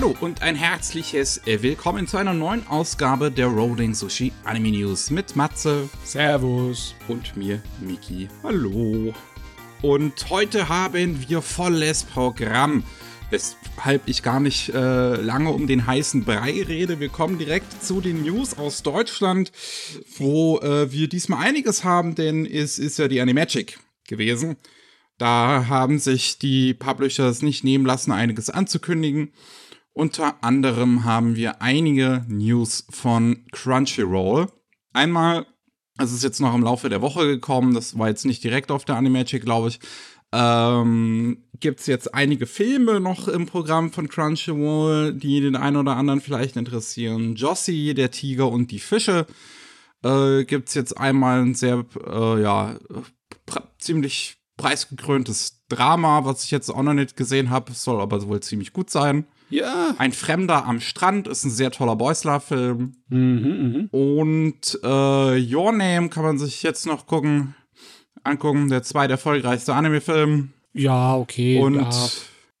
Hallo und ein herzliches Willkommen zu einer neuen Ausgabe der Rolling Sushi Anime News mit Matze. Servus. Und mir, Miki. Hallo. Und heute haben wir volles Programm. Weshalb ich gar nicht äh, lange um den heißen Brei rede. Wir kommen direkt zu den News aus Deutschland, wo äh, wir diesmal einiges haben, denn es ist ja die Animagic gewesen. Da haben sich die Publishers nicht nehmen lassen, einiges anzukündigen. Unter anderem haben wir einige News von Crunchyroll. Einmal, es ist jetzt noch im Laufe der Woche gekommen, das war jetzt nicht direkt auf der Animagic, glaube ich. Ähm, Gibt es jetzt einige Filme noch im Programm von Crunchyroll, die den einen oder anderen vielleicht interessieren? Jossie, der Tiger und die Fische. Äh, Gibt es jetzt einmal ein sehr, äh, ja, ziemlich preisgekröntes Drama, was ich jetzt auch noch nicht gesehen habe, soll aber wohl ziemlich gut sein. Ja. Ein Fremder am Strand ist ein sehr toller Beusler-Film. Mhm, mh. Und äh, Your Name kann man sich jetzt noch gucken, angucken. Der zweite erfolgreichste Anime-Film. Ja, okay. Und ja.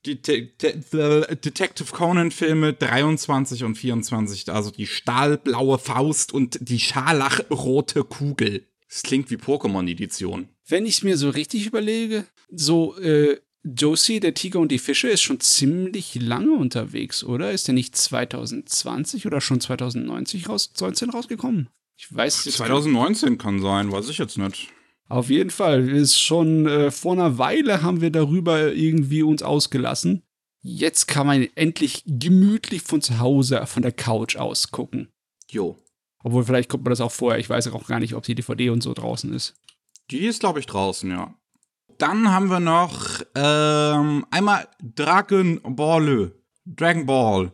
die De De Detective Conan-Filme 23 und 24. Also die stahlblaue Faust und die scharlachrote Kugel. Das klingt wie Pokémon-Edition. Wenn ich es mir so richtig überlege, so äh, Josie, der Tiger und die Fische, ist schon ziemlich lange unterwegs, oder? Ist der nicht 2020 oder schon 2019 raus, 19 rausgekommen? Ich weiß es 2019 kann sein, weiß ich jetzt nicht. Auf jeden Fall ist schon äh, vor einer Weile haben wir darüber irgendwie uns ausgelassen. Jetzt kann man endlich gemütlich von zu Hause, von der Couch aus gucken. Jo. Obwohl, vielleicht kommt man das auch vorher. Ich weiß auch gar nicht, ob die DVD und so draußen ist. Die ist, glaube ich, draußen, ja. Dann haben wir noch ähm, einmal Dragon Ball. Dragon Ball.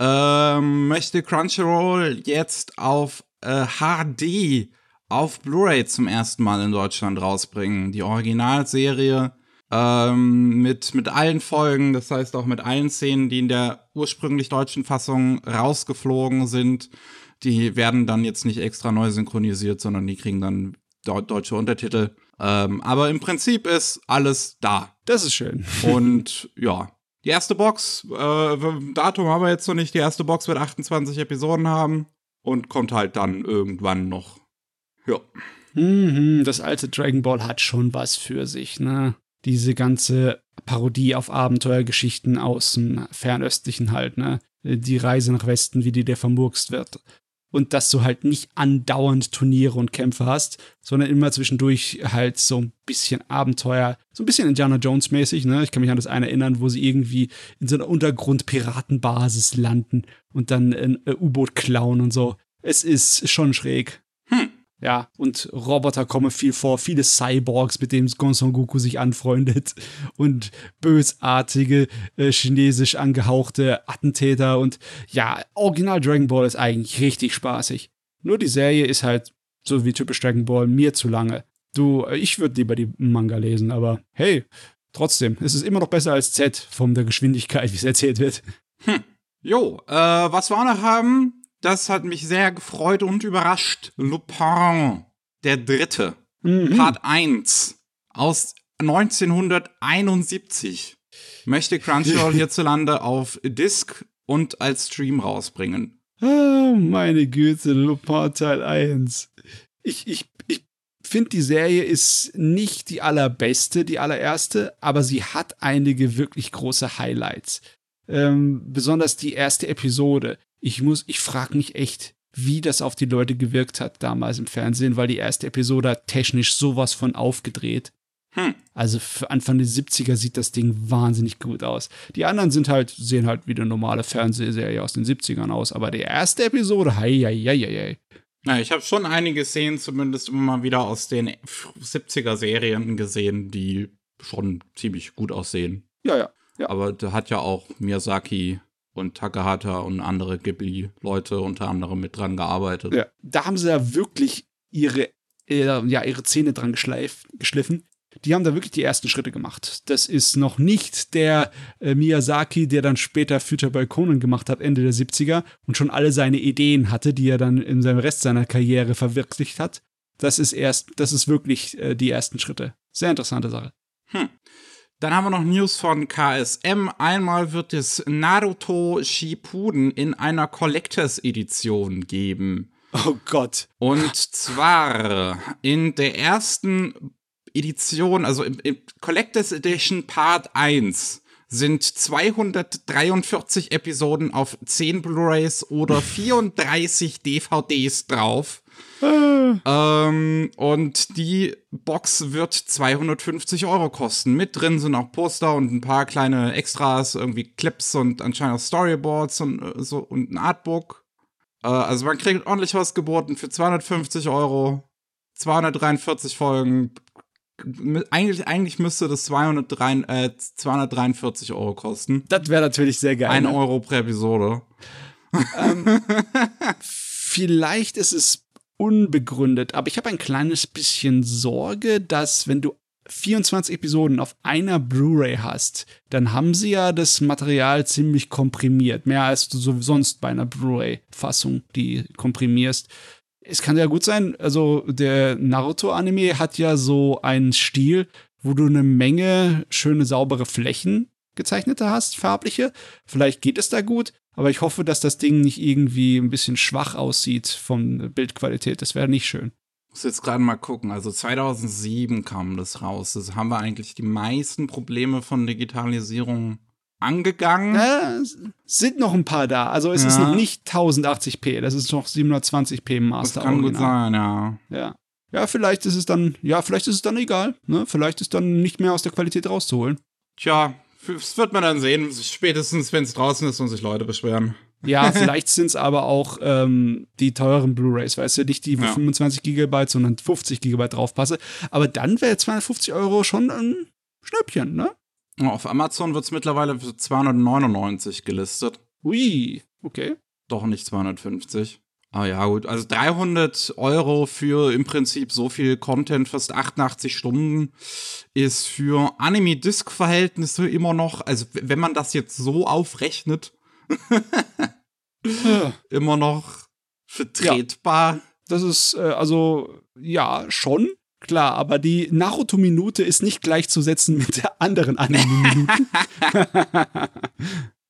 Ähm, möchte Crunchyroll jetzt auf äh, HD auf Blu-ray zum ersten Mal in Deutschland rausbringen. Die Originalserie ähm, mit, mit allen Folgen, das heißt auch mit allen Szenen, die in der ursprünglich deutschen Fassung rausgeflogen sind. Die werden dann jetzt nicht extra neu synchronisiert, sondern die kriegen dann deutsche Untertitel. Ähm, aber im Prinzip ist alles da. Das ist schön. Und ja, die erste Box, äh, Datum haben wir jetzt noch nicht. Die erste Box wird 28 Episoden haben und kommt halt dann irgendwann noch. Ja. Mhm, das alte Dragon Ball hat schon was für sich, ne? Diese ganze Parodie auf Abenteuergeschichten aus dem Fernöstlichen halt, ne? Die Reise nach Westen, wie die der vermurkst wird und dass du halt nicht andauernd Turniere und Kämpfe hast, sondern immer zwischendurch halt so ein bisschen Abenteuer, so ein bisschen Indiana Jones mäßig, ne? Ich kann mich an das eine erinnern, wo sie irgendwie in so einer Untergrund-Piratenbasis landen und dann ein U-Boot klauen und so. Es ist schon schräg. Ja, und Roboter kommen viel vor, viele Cyborgs, mit denen Gon Son Goku sich anfreundet und bösartige, äh, chinesisch angehauchte Attentäter und ja, Original Dragon Ball ist eigentlich richtig spaßig. Nur die Serie ist halt, so wie typisch Dragon Ball, mir zu lange. Du, ich würde lieber die Manga lesen, aber hey, trotzdem, es ist immer noch besser als Z von der Geschwindigkeit, wie es erzählt wird. Hm. Jo, äh, was wir auch noch haben, das hat mich sehr gefreut und überrascht. Lupin, der Dritte, Mhm. Part 1 aus 1971, möchte Crunchyroll hierzulande auf Disc und als Stream rausbringen. Oh, meine Güte, Lupin Teil 1. Ich, ich, ich finde, die Serie ist nicht die allerbeste, die allererste, aber sie hat einige wirklich große Highlights. Ähm, besonders die erste Episode. Ich muss, ich frage mich echt, wie das auf die Leute gewirkt hat damals im Fernsehen, weil die erste Episode hat technisch sowas von aufgedreht. Hm. Also für Anfang der 70er sieht das Ding wahnsinnig gut aus. Die anderen sind halt, sehen halt wie eine normale Fernsehserie aus den 70ern aus, aber die erste Episode, hei, hei, hei, hei. Ja, ich habe schon einige Szenen zumindest immer mal wieder aus den 70er Serien gesehen, die schon ziemlich gut aussehen. Ja, ja. Ja. Aber da hat ja auch Miyazaki und Takahata und andere Ghibli-Leute unter anderem mit dran gearbeitet. Ja, da haben sie ja wirklich ihre, äh, ja, ihre Zähne dran geschliffen. Die haben da wirklich die ersten Schritte gemacht. Das ist noch nicht der äh, Miyazaki, der dann später Future by Conan gemacht hat, Ende der 70er und schon alle seine Ideen hatte, die er dann in seinem Rest seiner Karriere verwirklicht hat. Das ist erst, das ist wirklich äh, die ersten Schritte. Sehr interessante Sache. Hm. Dann haben wir noch News von KSM. Einmal wird es Naruto Shippuden in einer Collectors Edition geben. Oh Gott. Und zwar in der ersten Edition, also im, im Collectors Edition Part 1 sind 243 Episoden auf 10 Blu-rays oder 34 DVDs drauf. Ähm, und die Box wird 250 Euro kosten. Mit drin sind auch Poster und ein paar kleine Extras, irgendwie Clips und anscheinend auch Storyboards und äh, so und ein Artbook. Äh, also man kriegt ordentlich was geboten für 250 Euro. 243 Folgen. Eigentlich, eigentlich müsste das 203, äh, 243 Euro kosten. Das wäre natürlich sehr geil. Ein ne? Euro pro Episode. Ähm, vielleicht ist es unbegründet, aber ich habe ein kleines bisschen Sorge, dass wenn du 24 Episoden auf einer Blu-ray hast, dann haben sie ja das Material ziemlich komprimiert. Mehr als du so sonst bei einer Blu-ray-Fassung, die komprimierst. Es kann ja gut sein, also der Naruto-Anime hat ja so einen Stil, wo du eine Menge schöne, saubere Flächen gezeichnete hast, farbliche. Vielleicht geht es da gut, aber ich hoffe, dass das Ding nicht irgendwie ein bisschen schwach aussieht von Bildqualität. Das wäre nicht schön. muss jetzt gerade mal gucken. Also 2007 kam das raus. Das haben wir eigentlich die meisten Probleme von Digitalisierung angegangen. Es sind noch ein paar da. Also es ist Ja. noch nicht 1080p, das ist noch 720p Das Master. kann gut Original. sein, ja. Ja. Ja, vielleicht ist es dann, ja, vielleicht ist es dann egal. Ne? Vielleicht ist dann nicht mehr aus der Qualität rauszuholen. Tja, das wird man dann sehen. Spätestens, wenn es draußen ist und sich Leute beschweren. Ja, vielleicht sind es aber auch ähm, die teuren Blu-Rays, weißt du, nicht die Ja. 25 Gigabyte, sondern 50 Gigabyte draufpasse. Aber dann wäre 250 Euro schon ein Schnäppchen, ne? Auf Amazon wird es mittlerweile für 299 gelistet. Ui, okay. Doch nicht 250. Ah ja, gut. Also 300 Euro für im Prinzip so viel Content, fast 88 Stunden, ist für Anime-Disc-Verhältnisse immer noch, also wenn man das jetzt so aufrechnet, Ja. immer noch vertretbar. Das ist, äh, also, ja, schon. Klar, aber die Naruto-Minute ist nicht gleichzusetzen mit der anderen Anime-Minute.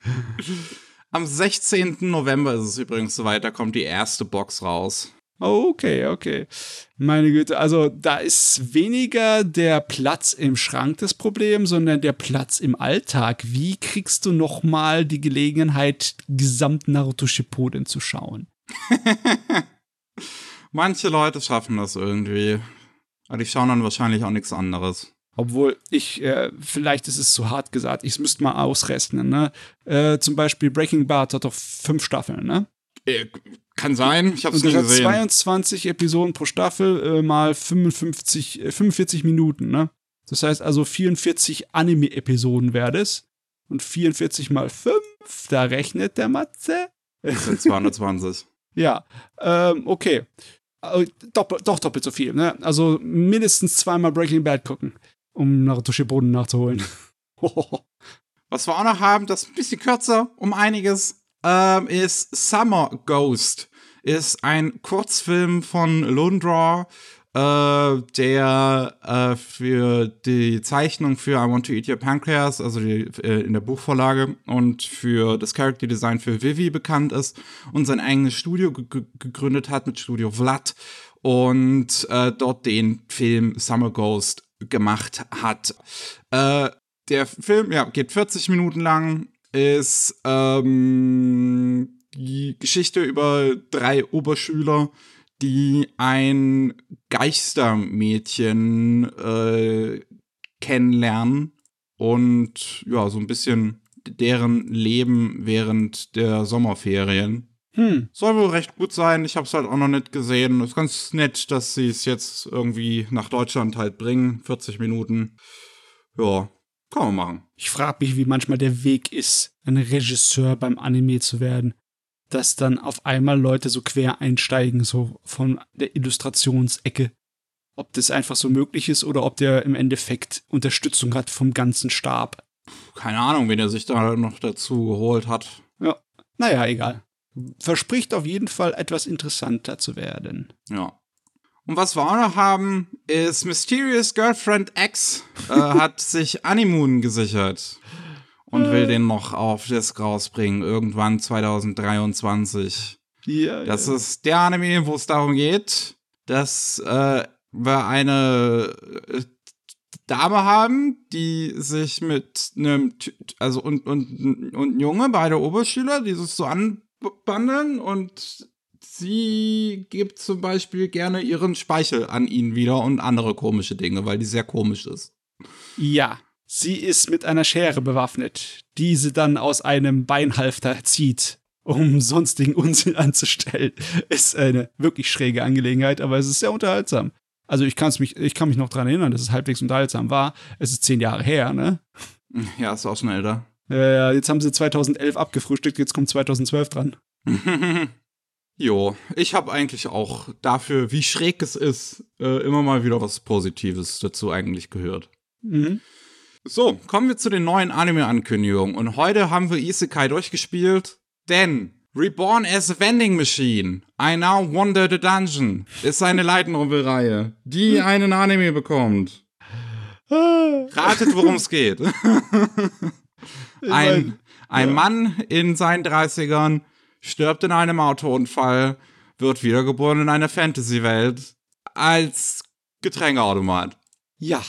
Am 16. November ist es übrigens soweit, da kommt die erste Box raus. okay, okay. Meine Güte, also da ist weniger der Platz im Schrank das Problem, sondern der Platz im Alltag. Wie kriegst du noch mal die Gelegenheit, gesamt Naruto Shippuden zu schauen? Manche Leute schaffen das irgendwie. Aber die schauen dann wahrscheinlich auch nichts anderes. Obwohl ich, äh, vielleicht ist es zu hart gesagt, ich müsste mal ausrechnen, ne? Äh, zum Beispiel Breaking Bad hat doch fünf Staffeln, ne? Äh, kann sein, ich nie das hat gesehen. 22 Episoden pro Staffel äh, mal 55, äh, 45 Minuten, ne? Das heißt also 44 Anime-Episoden wäre das. Und 44 mal 5, da rechnet der Matze. Das sind 220. Ja, ähm, okay. Äh, Doppel, doch doppelt so viel, ne? Also mindestens zweimal Breaking Bad gucken, um Naruto Shippuden nachzuholen. Was wir auch noch haben, das ist ein bisschen kürzer, um einiges, ähm, ist Summer Ghost. Ist ein Kurzfilm von Lundraw, äh, der äh, für die Zeichnung für I Want to Eat Your Pancreas, also die, äh, in der Buchvorlage, und für das Character Design für Vivi bekannt ist und sein eigenes Studio ge ge- gegründet hat mit Studio Vlad und äh, dort den Film Summer Ghost gemacht hat. Äh, der Film, ja, geht 40 Minuten lang, ist ähm, die Geschichte über drei Oberschüler, die ein Geistermädchen äh, kennenlernen und ja, so ein bisschen deren Leben während der Sommerferien. Hm, Soll wohl recht gut sein. Ich habe es halt auch noch nicht gesehen. Ist ganz nett, dass sie es jetzt irgendwie nach Deutschland halt bringen. 40 Minuten. Ja, kann man machen. ich frage mich, wie manchmal der Weg ist, ein Regisseur beim Anime zu werden. Dass dann auf einmal Leute so quer einsteigen, so von der Illustrationsecke. Ob das einfach so möglich ist oder ob der im Endeffekt Unterstützung hat vom ganzen Stab. Keine Ahnung, wen er sich da noch dazu geholt hat. Ja, naja, egal. Verspricht auf jeden Fall etwas interessanter zu werden. Ja. Und was wir auch noch haben, ist Mysterious Girlfriend X äh, hat sich Animoon gesichert und will den noch auf Disc rausbringen, irgendwann 2023. Ja, Das ja. ist der Anime, wo es darum geht, dass äh, wir eine äh, Dame haben, die sich mit einem, also und, und, und ein Junge, beide Oberschüler, die sich so anbandeln und sie gibt zum Beispiel gerne ihren Speichel an ihn wieder und andere komische Dinge, weil die sehr komisch ist. ja. Sie ist mit einer Schere bewaffnet, die sie dann aus einem Beinhalfter zieht, um sonstigen Unsinn anzustellen. Ist eine wirklich schräge Angelegenheit, aber es ist sehr unterhaltsam. Also ich, kann's mich, ich kann mich noch dran erinnern, dass es halbwegs unterhaltsam war. Es ist zehn Jahre her, ne? Ja, ist auch schon älter. Äh, jetzt haben sie 2011 abgefrühstückt, jetzt kommt 2012 dran. jo, ich habe eigentlich auch dafür, wie schräg es ist, äh, immer mal wieder was Positives dazu eigentlich gehört. Mhm. So, kommen wir zu den neuen Anime-Ankündigungen. Und heute haben wir Isekai durchgespielt, denn Reborn as a Vending Machine, I Now Wonder the Dungeon, ist eine Light Novel-Reihe, die einen Anime bekommt. Ah, Ratet, worum es geht. Ein, ein ja. Mann in seinen 30ern stirbt in einem Autounfall, wird wiedergeboren in einer Fantasy-Welt als Getränkeautomat. Ja.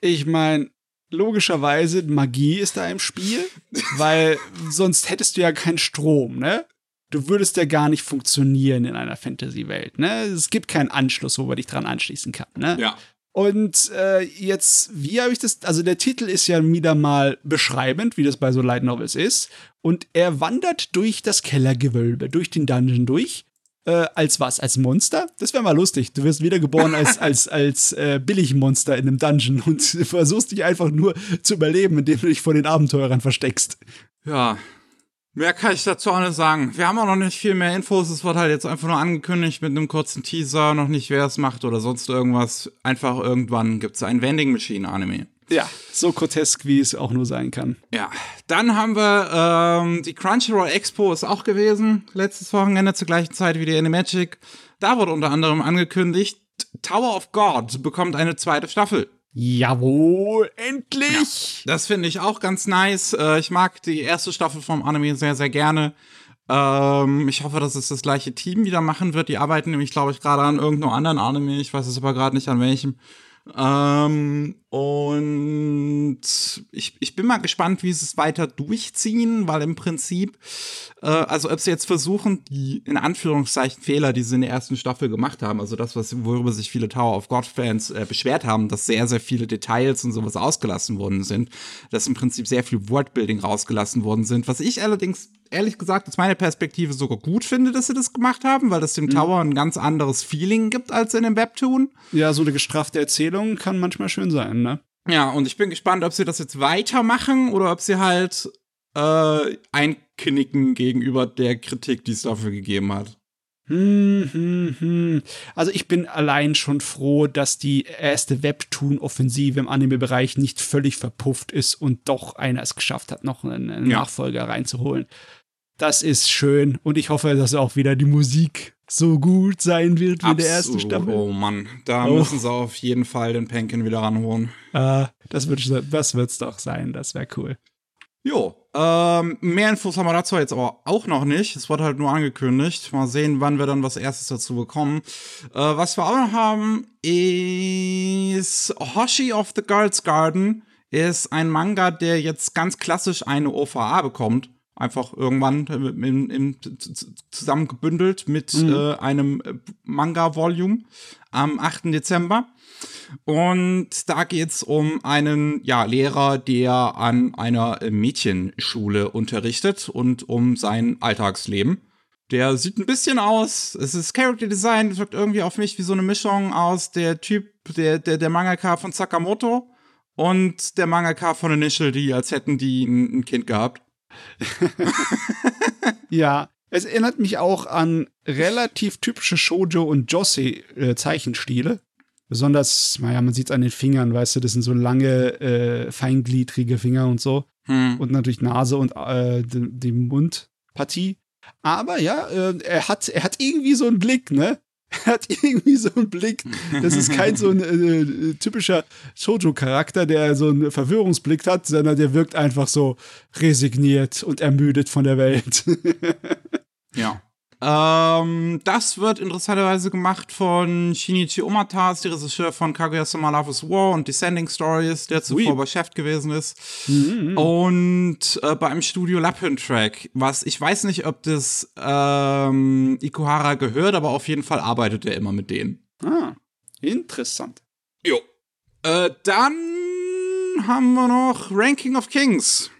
ich meine, logischerweise, Magie ist da im Spiel, weil sonst hättest du ja keinen Strom, ne? Du würdest ja gar nicht funktionieren in einer Fantasy-Welt, ne? Es gibt keinen Anschluss, wo man dich dran anschließen kann, ne? Ja. Und äh, jetzt, wie habe ich das? Also der Titel ist ja wieder mal beschreibend, wie das bei so Light Novels ist. Und er wandert durch das Kellergewölbe, durch den Dungeon durch. Äh, als was? Als Monster? Das wäre mal lustig. Du wirst wiedergeboren als, als, als äh, Billigmonster in einem Dungeon und versuchst dich einfach nur zu überleben, indem du dich vor den Abenteurern versteckst. Ja. Mehr kann ich dazu auch nicht sagen. Wir haben auch noch nicht viel mehr Infos. Es wird halt jetzt einfach nur angekündigt mit einem kurzen Teaser, noch nicht wer es macht oder sonst irgendwas. Einfach irgendwann gibt es ein Vending Machine Anime. Ja, so grotesk, wie es auch nur sein kann. Ja, dann haben wir ähm, die Crunchyroll Expo ist auch gewesen, letztes Wochenende zur gleichen Zeit wie die Animagic. Da wurde unter anderem angekündigt, Tower of God bekommt eine zweite Staffel. Jawohl, endlich! Das finde ich auch ganz nice. Äh, ich mag die erste Staffel vom Anime sehr, sehr gerne. Ähm, ich hoffe, dass es das gleiche Team wieder machen wird. Die arbeiten nämlich, glaube ich, gerade an irgendeinem anderen Anime. Ich weiß es aber gerade nicht an welchem. Ähm, und ich, ich bin mal gespannt, wie sie es weiter durchziehen, weil im Prinzip, äh, also ob sie jetzt versuchen, die in Anführungszeichen Fehler, die sie in der ersten Staffel gemacht haben, also das, was, worüber sich viele Tower of God-Fans äh, beschwert haben, dass sehr, sehr viele Details und sowas ausgelassen worden sind, dass im Prinzip sehr viel Wordbuilding rausgelassen worden sind, was ich allerdings ehrlich gesagt aus meiner Perspektive sogar gut finde, dass sie das gemacht haben, weil das dem Tower ein ganz anderes Feeling gibt als in dem Webtoon. Ja, so eine gestraffte Erzählung kann manchmal schön sein, ne? Ja, und ich bin gespannt, ob sie das jetzt weitermachen oder ob sie halt äh, einknicken gegenüber der Kritik, die es dafür gegeben hat. Hm, hm, hm. Also ich bin allein schon froh, dass die erste Webtoon-Offensive im Anime-Bereich nicht völlig verpufft ist und doch einer es geschafft hat, noch einen, einen Ja. Nachfolger reinzuholen. Das ist schön und ich hoffe, dass auch wieder die Musik so gut sein wird wie in der ersten Absolut. Staffel. Oh Mann, da Oh. müssen sie auf jeden Fall den Penkin wieder ranholen. Ah, das wird das wird's doch sein, das wäre cool. Jo, ähm, mehr Infos haben wir dazu jetzt aber auch noch nicht. Es wurde halt nur angekündigt. Mal sehen, wann wir dann was erstes dazu bekommen. Äh, was wir auch noch haben, ist Hoshi of the Girls Garden. Ist ein Manga, der jetzt ganz klassisch eine OVA bekommt. Einfach irgendwann im, im, zusammengebündelt mit äh, einem äh, Manga-Volume am 8. Dezember. Und da geht's um einen ja, Lehrer, der an einer Mädchenschule unterrichtet und um sein Alltagsleben. Der sieht ein bisschen aus, es ist Character Design, das wirkt irgendwie auf mich wie so eine Mischung aus der Typ, der, der, der Mangaka von Sakamoto und der Mangaka von Initial D, als hätten die ein, ein Kind gehabt. Ja, es erinnert mich auch an relativ typische Shoujo und Josei äh, Zeichenstile. Besonders, naja, man sieht es an den Fingern, weißt du, das sind so lange, äh, feingliedrige Finger und so. Hm. Und natürlich Nase und äh, die, die Mundpartie. Aber ja, äh, er, hat, er hat irgendwie so einen Blick, ne? Er hat irgendwie so einen Blick. Das ist kein so ein äh, typischer Shoujo-Charakter, der so einen Verwirrungsblick hat, sondern der wirkt einfach so resigniert und ermüdet von der Welt. ja. Ähm, das wird interessanterweise gemacht von Shinichi Omata, ist der Regisseur von Kaguya-sama Love is War und Descending Stories, der zuvor Ui. bei Chef gewesen ist. Mhm. Und äh, bei einem Studio Lapin Track, was ich weiß nicht, ob das ähm, Ikuhara gehört, aber auf jeden Fall arbeitet er immer mit denen. Ah, interessant. Jo. Äh, dann haben wir noch Ranking of Kings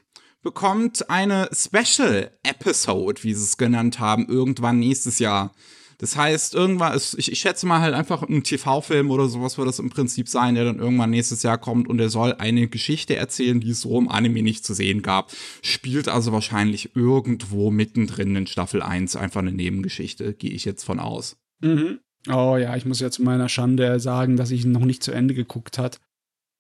bekommt eine Special Episode, wie sie es genannt haben, irgendwann nächstes Jahr. Das heißt, irgendwann, ist, ich, ich schätze mal halt einfach ein TV-Film oder sowas wird das im Prinzip sein, der dann irgendwann nächstes Jahr kommt und der soll eine Geschichte erzählen, die es so im Anime nicht zu sehen gab. Spielt also wahrscheinlich irgendwo mittendrin in Staffel 1 einfach eine Nebengeschichte, gehe ich jetzt von aus. Mhm. Oh ja, ich muss ja zu meiner Schande sagen, dass ich ihn noch nicht zu Ende geguckt hat.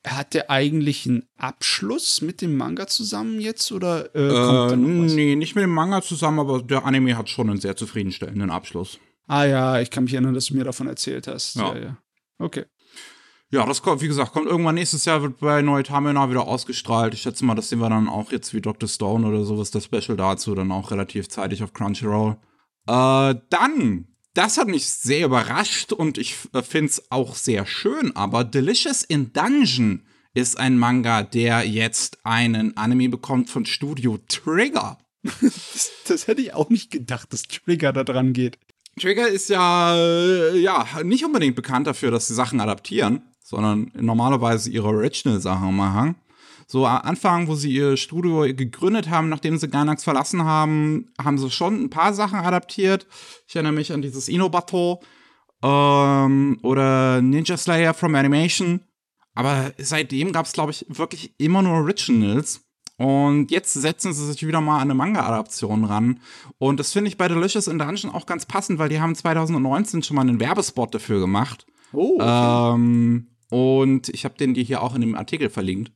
Hat der eigentlich einen Abschluss mit dem Manga zusammen jetzt oder äh, kommt äh, Nee, nicht mit dem Manga zusammen, aber der Anime hat schon einen sehr zufriedenstellenden Abschluss. Ah ja, ich kann mich erinnern, dass du mir davon erzählt hast. Ja, ja. ja. Okay. Ja, das kommt, wie gesagt, kommt irgendwann nächstes Jahr, wird bei Neutamina wieder ausgestrahlt. Ich schätze mal, das sehen wir dann auch jetzt wie Dr. Stone oder sowas, das Special dazu, dann auch relativ zeitig auf Crunchyroll. Äh, dann das hat mich sehr überrascht und ich äh, finde es auch sehr schön, aber Delicious in Dungeon ist ein Manga, der jetzt einen Anime bekommt von Studio Trigger. das, das, hätte ich auch nicht gedacht, dass Trigger da dran geht. Trigger ist ja, äh, ja nicht unbedingt bekannt dafür, dass sie Sachen adaptieren, sondern normalerweise ihre Original-Sachen machen so Anfang, wo sie ihr Studio gegründet haben, nachdem sie Gainax verlassen haben, haben sie schon ein paar Sachen adaptiert. Ich erinnere mich an dieses Inobato ähm, oder Ninja Slayer from Animation. Aber seitdem gab es, glaube ich, wirklich immer nur Originals. Und jetzt setzen sie sich wieder mal an eine Manga-Adaption ran. Und das finde ich bei Delicious in Dungeon auch ganz passend, weil die haben 2019 schon mal einen Werbespot dafür gemacht. Oh. Okay. Ähm, und ich habe den dir hier auch in dem Artikel verlinkt.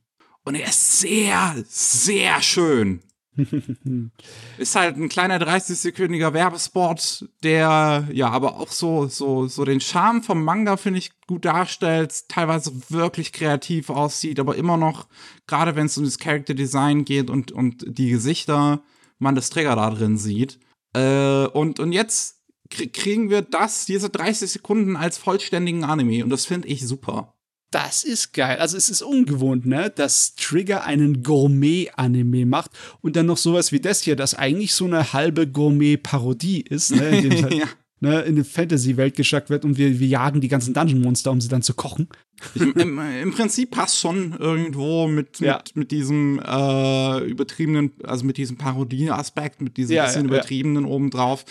Und er ist sehr, sehr schön. ist halt ein kleiner 30-sekündiger Werbespot, der ja aber auch so, so, so den Charme vom Manga, finde ich, gut darstellt, teilweise wirklich kreativ aussieht, aber immer noch, gerade wenn es um das Character Design geht und, und die Gesichter, man das Trigger da drin sieht. Äh, und, und jetzt kriegen wir das, diese 30 Sekunden als vollständigen Anime und das finde ich super. Das ist geil. Also es ist ungewohnt, ne, dass Trigger einen Gourmet-Anime macht und dann noch sowas wie das hier, das eigentlich so eine halbe Gourmet-Parodie ist, ne, in halt ja ne, in eine Fantasy-Welt geschickt wird und wir, wir jagen die ganzen Dungeon-Monster, um sie dann zu kochen. Ich, im, Im, Prinzip passt schon irgendwo mit, ja. mit, mit, diesem äh, übertriebenen, also mit diesem Parodie-Aspekt, mit diesem ja, bisschen ja, übertriebenen obendrauf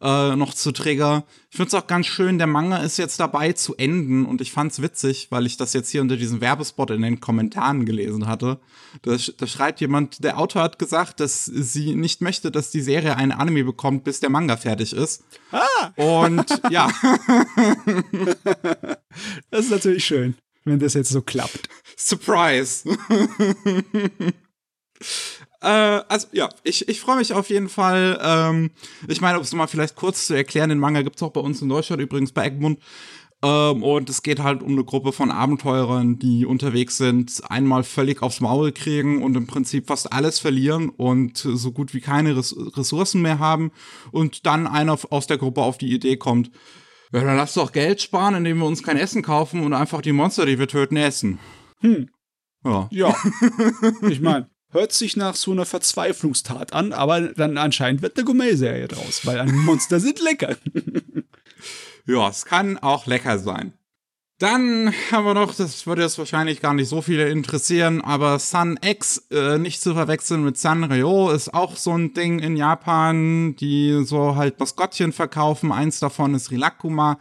äh, noch zu Trigger. Ich finde es auch ganz schön, der Manga ist jetzt dabei zu enden und ich fand es witzig, weil ich das jetzt hier unter diesem Werbespot in den Kommentaren gelesen hatte. Da, da schreibt jemand, der Autor hat gesagt, dass sie nicht möchte, dass die Serie einen Anime bekommt, bis der Manga fertig ist. Ah! Und ja. das ist natürlich schön, wenn das jetzt so klappt. Surprise. äh, also ja, ich, ich freue mich auf jeden Fall. Ähm, ich meine, um es mal vielleicht kurz zu erklären, den Manga gibt es auch bei uns in Deutschland übrigens bei Egmont. Ähm, und es geht halt um eine Gruppe von Abenteurern, die unterwegs sind, einmal völlig aufs Maul kriegen und im Prinzip fast alles verlieren und so gut wie keine Ressourcen mehr haben. Und dann einer aus der Gruppe auf die Idee kommt, ja, dann lass doch Geld sparen, indem wir uns kein Essen kaufen und einfach die Monster, die wir töten, essen. Hm. Ja. Ja. ich meine, hört sich nach so einer Verzweiflungstat an, aber dann anscheinend wird eine Gourmet-Serie draus, weil Monster sind lecker. Ja, es kann auch lecker sein. Dann haben wir noch, das würde jetzt wahrscheinlich gar nicht so viele interessieren, aber Sun X, äh, nicht zu verwechseln mit Sanrio, ist auch so ein Ding in Japan, die so halt Maskottchen verkaufen. Eins davon ist Rilakuma.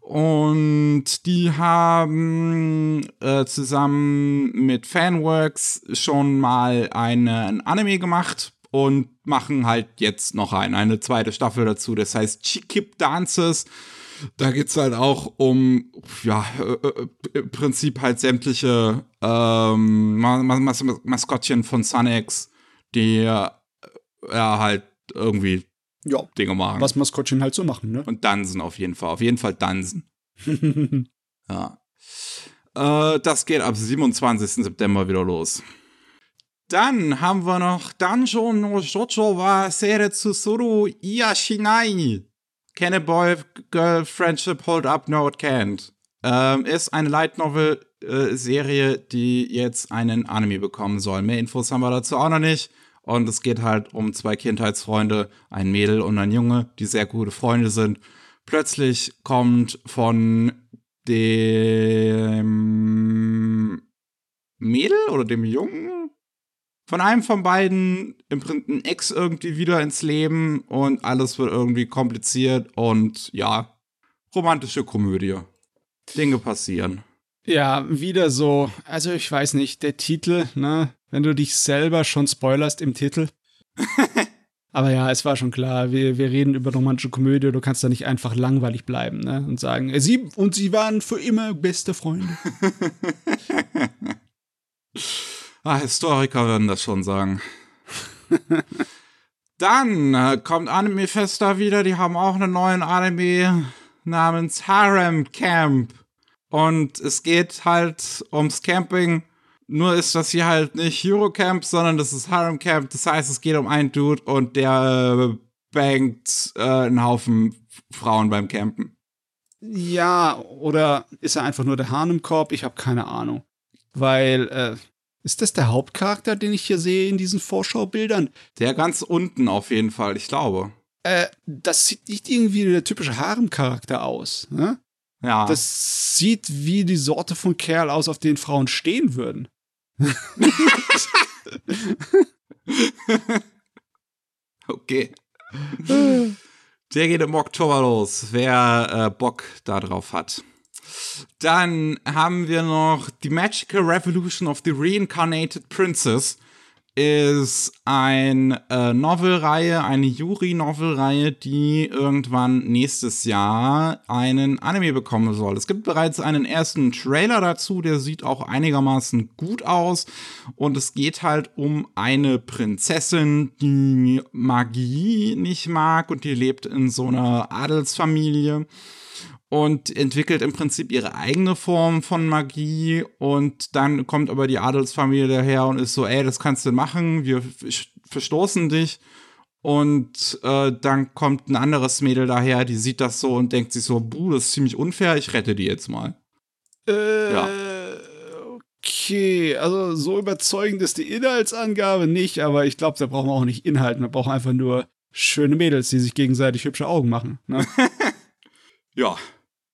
Und die haben äh, zusammen mit Fanworks schon mal einen Anime gemacht und machen halt jetzt noch einen, eine zweite Staffel dazu. Das heißt Chikip Dances da geht es halt auch um, ja, äh, äh, im Prinzip halt sämtliche ähm, Mas Mas Maskottchen von Sunex, die äh, ja halt irgendwie ja, Dinge machen. was Maskottchen halt so machen, ne? Und Dansen auf jeden Fall. Auf jeden Fall Dansen. Ja. Äh, das geht ab 27. September wieder los. Dann haben wir noch Danjo no Jojo wa Seretsusuru Iashinai. Can a boy girl friendship hold up? No, it can't. Ähm, ist eine Light Novel äh, Serie, die jetzt einen Anime bekommen soll. Mehr Infos haben wir dazu auch noch nicht. Und es geht halt um zwei Kindheitsfreunde, ein Mädel und ein Junge, die sehr gute Freunde sind. Plötzlich kommt von dem Mädel oder dem Jungen von einem von beiden im Prinzip ein Ex irgendwie wieder ins Leben und alles wird irgendwie kompliziert und ja, romantische Komödie. Dinge passieren. Ja, wieder so, also ich weiß nicht, der Titel, ne, wenn du dich selber schon spoilerst im Titel. Aber ja, es war schon klar, wir, wir reden über romantische Komödie, du kannst da nicht einfach langweilig bleiben, ne, und sagen, sie und sie waren für immer beste Freunde. Ah, Historiker würden das schon sagen. Dann äh, kommt Anime Festa wieder, die haben auch einen neuen Anime namens Harem Camp. Und es geht halt ums Camping. Nur ist das hier halt nicht Hero Camp, sondern das ist Harem Camp. Das heißt, es geht um einen Dude und der äh, bangt äh, einen Haufen Frauen beim Campen. Ja, oder ist er einfach nur der Hahn im Korb? Ich habe keine Ahnung. Weil, äh, ist das der Hauptcharakter, den ich hier sehe in diesen Vorschaubildern? Der ganz unten auf jeden Fall, ich glaube. Äh, das sieht nicht irgendwie wie der typische Harem-Charakter aus. Ne? Ja. Das sieht wie die Sorte von Kerl aus, auf den Frauen stehen würden. Okay. Der geht im Oktober los, wer äh, Bock darauf hat. Dann haben wir noch The Magical Revolution of the Reincarnated Princess. Ist eine äh, Novelreihe, eine Yuri-Novelreihe, die irgendwann nächstes Jahr einen Anime bekommen soll. Es gibt bereits einen ersten Trailer dazu, der sieht auch einigermaßen gut aus. Und es geht halt um eine Prinzessin, die Magie nicht mag und die lebt in so einer Adelsfamilie und entwickelt im Prinzip ihre eigene Form von Magie und dann kommt aber die Adelsfamilie daher und ist so, ey, das kannst du machen, wir verstoßen dich und äh, dann kommt ein anderes Mädel daher, die sieht das so und denkt sich so, buh, das ist ziemlich unfair, ich rette die jetzt mal. Äh, Ja. okay. Also so überzeugend ist die Inhaltsangabe nicht, aber ich glaube, da brauchen wir auch nicht Inhalt. Wir brauchen einfach nur schöne Mädels, die sich gegenseitig hübsche Augen machen. Ne? Ja.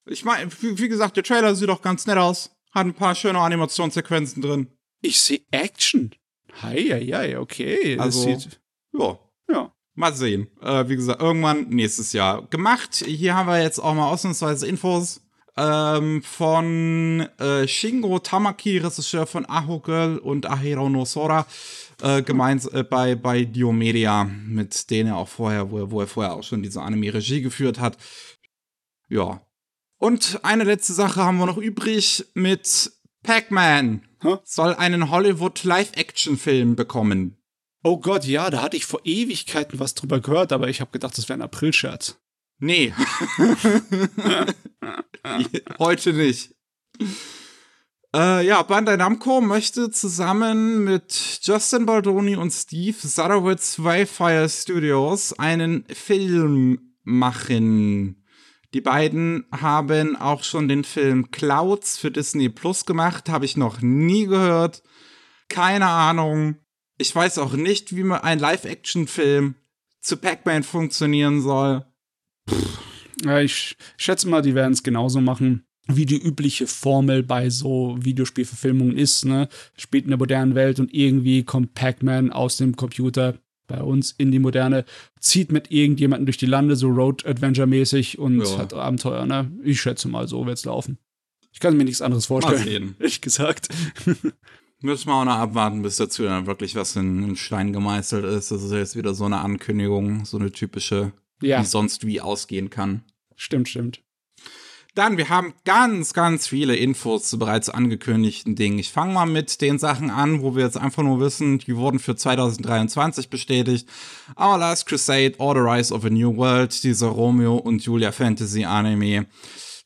Ich meine, wie, gesagt, der Trailer sieht doch ganz nett aus. Hat ein paar schöne Animationssequenzen drin. ich sehe Action. Hei, hei, hei, okay. Das Also- sieht, Ja, ja. Mal sehen. Äh, wie gesagt, irgendwann nächstes Jahr. Gemacht. Hier haben wir jetzt auch mal ausnahmsweise Infos ähm, von äh, Shingo Tamaki, Regisseur von Aho Girl und Ahiro no Sora, äh, gemeint äh, bei, bei Diomedia, mit denen er auch vorher, wo er, wo er vorher auch schon diese Anime-Regie geführt hat. Ja. Und eine letzte Sache haben wir noch übrig mit Pac-Man. Soll einen Hollywood-Live-Action-Film bekommen. Oh Gott, ja, da hatte ich vor Ewigkeiten was drüber gehört, aber ich habe gedacht, das wäre ein Aprilscherz. Nee. Heute nicht. Äh, ja, Bandai Namco möchte zusammen mit Justin Baldoni und Steve Sadowitz Wildfire Studios einen Film machen. Die beiden haben auch schon den Film Clouds für Disney Plus gemacht, habe ich noch nie gehört. Keine Ahnung. Ich weiß auch nicht, wie man ein Live-Action-Film zu Pac-Man funktionieren soll. Ja, ich schätze mal, die werden es genauso machen, wie die übliche Formel bei so Videospielverfilmungen ist, ne? Spielt in der modernen Welt und irgendwie kommt Pac-Man aus dem Computer bei uns in die Moderne, zieht mit irgendjemandem durch die Lande, so Road-Adventure-mäßig und Ja. hat Abenteuer, ne? Ich schätze mal, so wird's laufen. Ich kann mir nichts anderes Mal vorstellen. sehen. Ehrlich gesagt. Müssen wir auch noch abwarten, bis dazu dann wirklich was in, in Stein gemeißelt ist. Das ist jetzt wieder so eine Ankündigung, so eine typische, Ja, die sonst wie ausgehen kann. stimmt, stimmt. Dann, wir haben ganz, ganz viele Infos zu bereits angekündigten Dingen. Ich fange mal mit den Sachen an, wo wir jetzt einfach nur wissen, die wurden für 2023 bestätigt. Our Last Crusade, Or the Rise of a New World, dieser Romeo und Julia Fantasy Anime.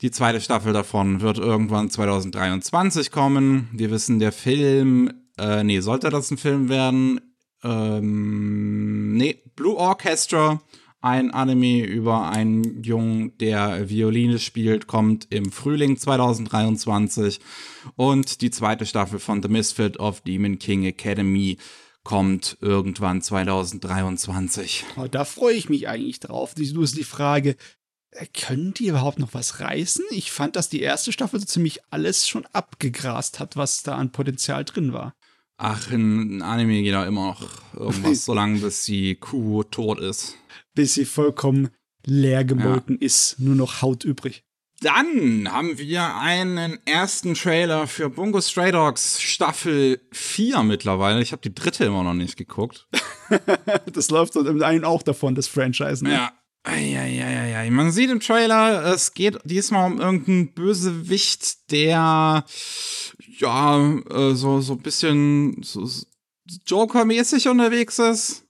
Die zweite Staffel davon wird irgendwann 2023 kommen. Wir wissen, der Film, äh, nee, sollte das ein Film werden? Ähm, nee, Blue Orchestra ein Anime über einen Jungen, der Violine spielt, kommt im Frühling 2023. Und die zweite Staffel von The Misfit of Demon King Academy kommt irgendwann 2023. Oh, da freue ich mich eigentlich drauf. Nur ist die Frage, äh, können die überhaupt noch was reißen? Ich fand, dass die erste Staffel so ziemlich alles schon abgegrast hat, was da an Potenzial drin war. Ach, in Anime geht da immer noch irgendwas, so lange bis die Kuh tot ist bis sie vollkommen leer gemolken ja. ist, nur noch Haut übrig. Dann haben wir einen ersten Trailer für Bungo Stray Dogs Staffel 4 mittlerweile. Ich habe die dritte immer noch nicht geguckt. das läuft im einen auch davon, das Franchise. Ne? Ja. Eieieiei. Man sieht im Trailer, es geht diesmal um irgendeinen Bösewicht, der ja äh, so, so ein bisschen so Joker-mäßig unterwegs ist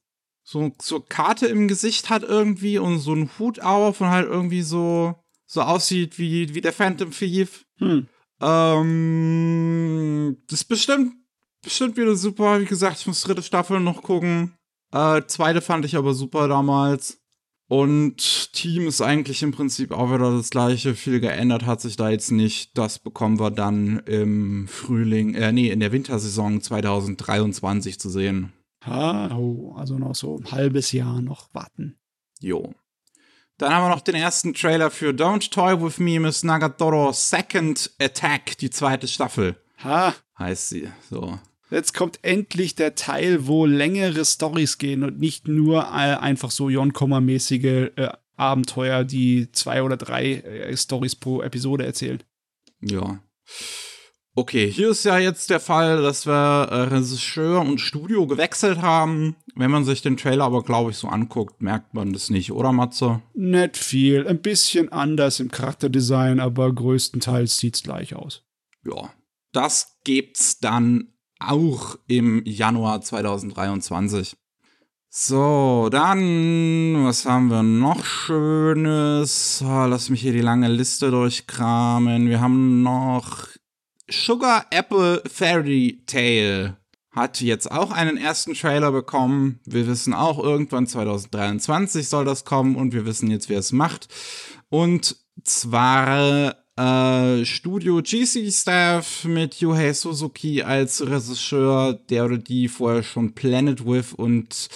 so, so Karte im Gesicht hat irgendwie und so einen Hut auf und halt irgendwie so, so aussieht wie, wie der Phantom Thief. Hm. Ähm, das ist bestimmt, bestimmt wieder super. Wie gesagt, ich muss dritte Staffel noch gucken. Äh, zweite fand ich aber super damals. Und Team ist eigentlich im Prinzip auch wieder das gleiche. Viel geändert hat sich da jetzt nicht. Das bekommen wir dann im Frühling, äh, nee, in der Wintersaison 2023 zu sehen. Oh, also noch so ein halbes Jahr noch warten. Jo. Dann haben wir noch den ersten Trailer für Don't Toy With Me, Miss Nagatoro Second Attack, die zweite Staffel. Ha. Heißt sie, so. Jetzt kommt endlich der Teil, wo längere Stories gehen und nicht nur äh, einfach so Jon-Komma-mäßige äh, Abenteuer, die zwei oder drei äh, Stories pro Episode erzählen. Ja. Okay, hier ist ja jetzt der Fall, dass wir äh, Regisseur und Studio gewechselt haben. Wenn man sich den Trailer aber, glaube ich, so anguckt, merkt man das nicht, oder Matze? Nicht viel. Ein bisschen anders im Charakterdesign, aber größtenteils sieht's gleich aus. Ja. Das gibt's dann auch im Januar 2023. So, dann, was haben wir noch Schönes? Oh, lass mich hier die lange Liste durchkramen. Wir haben noch Sugar Apple Fairy Tale hat jetzt auch einen ersten Trailer bekommen. Wir wissen auch, irgendwann 2023 soll das kommen und wir wissen jetzt, wer es macht. Und zwar äh, Studio GC Staff mit Yuhei Suzuki als Regisseur, der oder die vorher schon Planet With und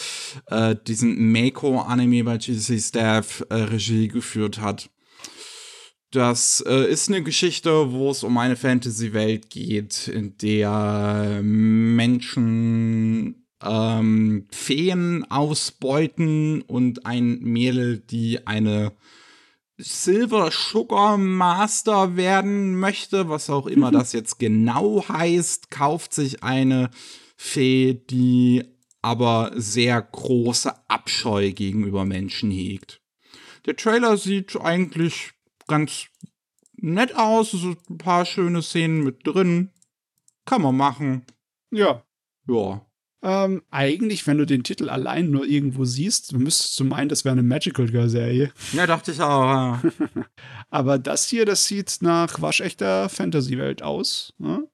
äh, diesen Mako Anime bei GC Staff äh, Regie geführt hat. Das äh, ist eine Geschichte, wo es um eine Fantasy-Welt geht, in der Menschen ähm, Feen ausbeuten und ein Mädel, die eine Silver Sugar Master werden möchte, was auch immer das jetzt genau heißt, kauft sich eine Fee, die aber sehr große Abscheu gegenüber Menschen hegt. Der Trailer sieht eigentlich ganz nett aus. So ein paar schöne Szenen mit drin. Kann man machen. Ja. Ja. Ähm, eigentlich, wenn du den Titel allein nur irgendwo siehst, müsstest du meinen, das wäre eine Magical Girl-Serie. Ja, dachte ich auch. Aber das hier, das sieht nach waschechter Fantasy-Welt aus. Ne?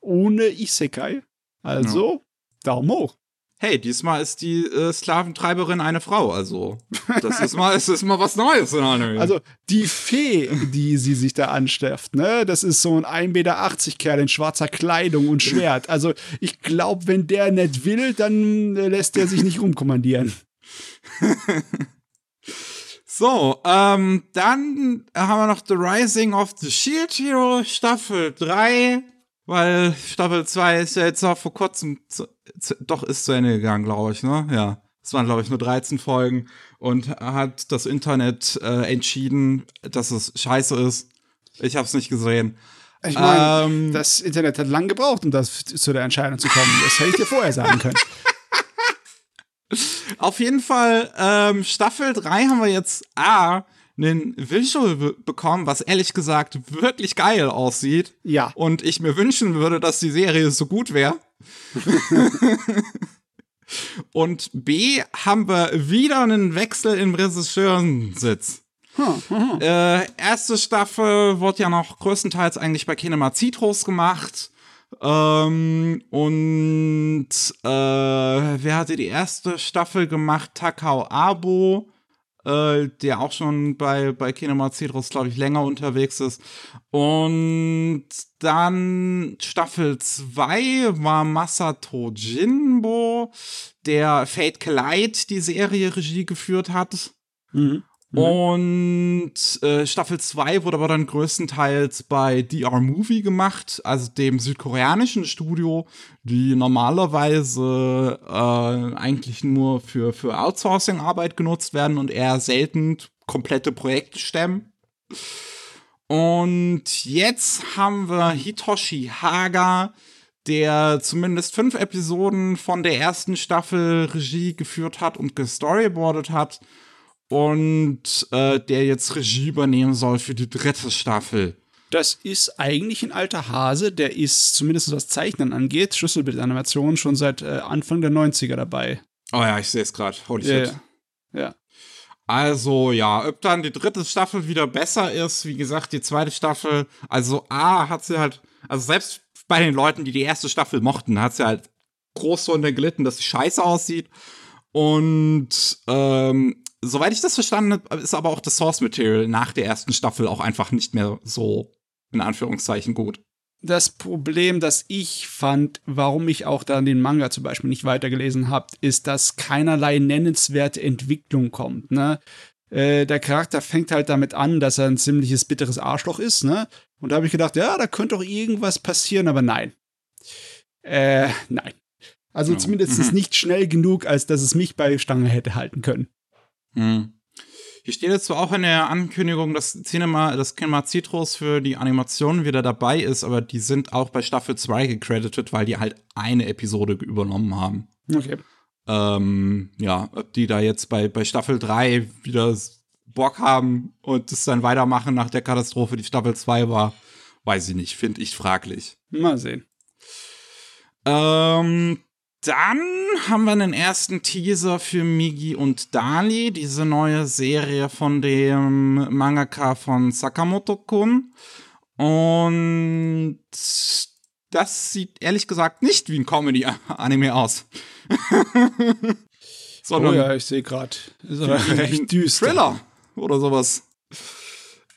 Ohne Isekai. Also, ja. Daumen hoch hey, diesmal ist die äh, Sklaventreiberin eine Frau. Also, das ist mal, es ist mal was Neues in Anime. Also, die Fee, die sie sich da anstefft, ne, das ist so ein 1,80 Meter Kerl in schwarzer Kleidung und Schwert. Also, ich glaube, wenn der nicht will, dann äh, lässt der sich nicht rumkommandieren. So, ähm, dann haben wir noch The Rising of the Shield Hero Staffel 3, weil Staffel 2 ist ja jetzt auch vor kurzem zu, doch ist zu Ende gegangen, glaube ich, ne? Ja. Es waren, glaube ich, nur 13 Folgen und hat das Internet äh, entschieden, dass es scheiße ist. Ich habe es nicht gesehen. Ich meine, ähm, das Internet hat lang gebraucht, um das zu der Entscheidung zu kommen. Das hätte ich dir vorher sagen können. Auf jeden Fall, ähm, Staffel 3 haben wir jetzt A, einen Visual bekommen, was ehrlich gesagt wirklich geil aussieht. Ja. Und ich mir wünschen würde, dass die Serie so gut wäre. Und B haben wir wieder einen Wechsel im Regisseurensitz. Hm, hm, hm. Äh, erste Staffel wurde ja noch größtenteils eigentlich bei Kinema Citrus gemacht. Ähm, und äh, wer hatte die erste Staffel gemacht? Takao Abo, äh, der auch schon bei, bei Kinema Citrus, glaube ich, länger unterwegs ist. Und dann Staffel 2 war Masato Jinbo, der Fate Collide die Serie Regie geführt hat. Mhm. Mhm. Und äh, Staffel 2 wurde aber dann größtenteils bei DR Movie gemacht, also dem südkoreanischen Studio, die normalerweise äh, eigentlich nur für, für Outsourcing-Arbeit genutzt werden und eher selten komplette Projekte stemmen. Und jetzt haben wir Hitoshi Haga, der zumindest fünf Episoden von der ersten Staffel Regie geführt hat und gestoryboardet hat und äh, der jetzt Regie übernehmen soll für die dritte Staffel. Das ist eigentlich ein alter Hase, der ist, zumindest was Zeichnen angeht, Schlüsselbildanimation schon seit äh, Anfang der 90er dabei. Oh ja, ich sehe es gerade. Holy Ja, shit. ja. ja. Also ja, ob dann die dritte Staffel wieder besser ist, wie gesagt, die zweite Staffel, also A hat sie halt, also selbst bei den Leuten, die die erste Staffel mochten, hat sie halt groß drunter gelitten, dass sie scheiße aussieht. Und ähm, soweit ich das verstanden habe, ist aber auch das Source Material nach der ersten Staffel auch einfach nicht mehr so in Anführungszeichen gut. Das Problem, das ich fand, warum ich auch dann den Manga zum Beispiel nicht weitergelesen habe, ist, dass keinerlei nennenswerte Entwicklung kommt. Ne? Äh, der Charakter fängt halt damit an, dass er ein ziemliches bitteres Arschloch ist. Ne? Und da habe ich gedacht, ja, da könnte doch irgendwas passieren, aber nein. Äh, nein. Also Ja. zumindest Mhm. nicht schnell genug, als dass es mich bei Stange hätte halten können. Hm. Hier steht jetzt zwar auch in der Ankündigung, dass Cinema, das Cinema Citrus für die Animation wieder dabei ist, aber die sind auch bei Staffel 2 gecredited, weil die halt eine Episode übernommen haben. Okay. Ähm, ja, ob die da jetzt bei, bei Staffel 3 wieder Bock haben und das dann weitermachen nach der Katastrophe, die Staffel 2 war, weiß ich nicht, finde ich fraglich. Mal sehen. Ähm, dann haben wir einen ersten Teaser für Migi und Dali, diese neue Serie von dem Mangaka von Sakamoto-kun. Und das sieht ehrlich gesagt nicht wie ein Comedy-Anime aus. Sondern oh ja, ich sehe gerade. Ist aber recht düster. Thriller oder sowas.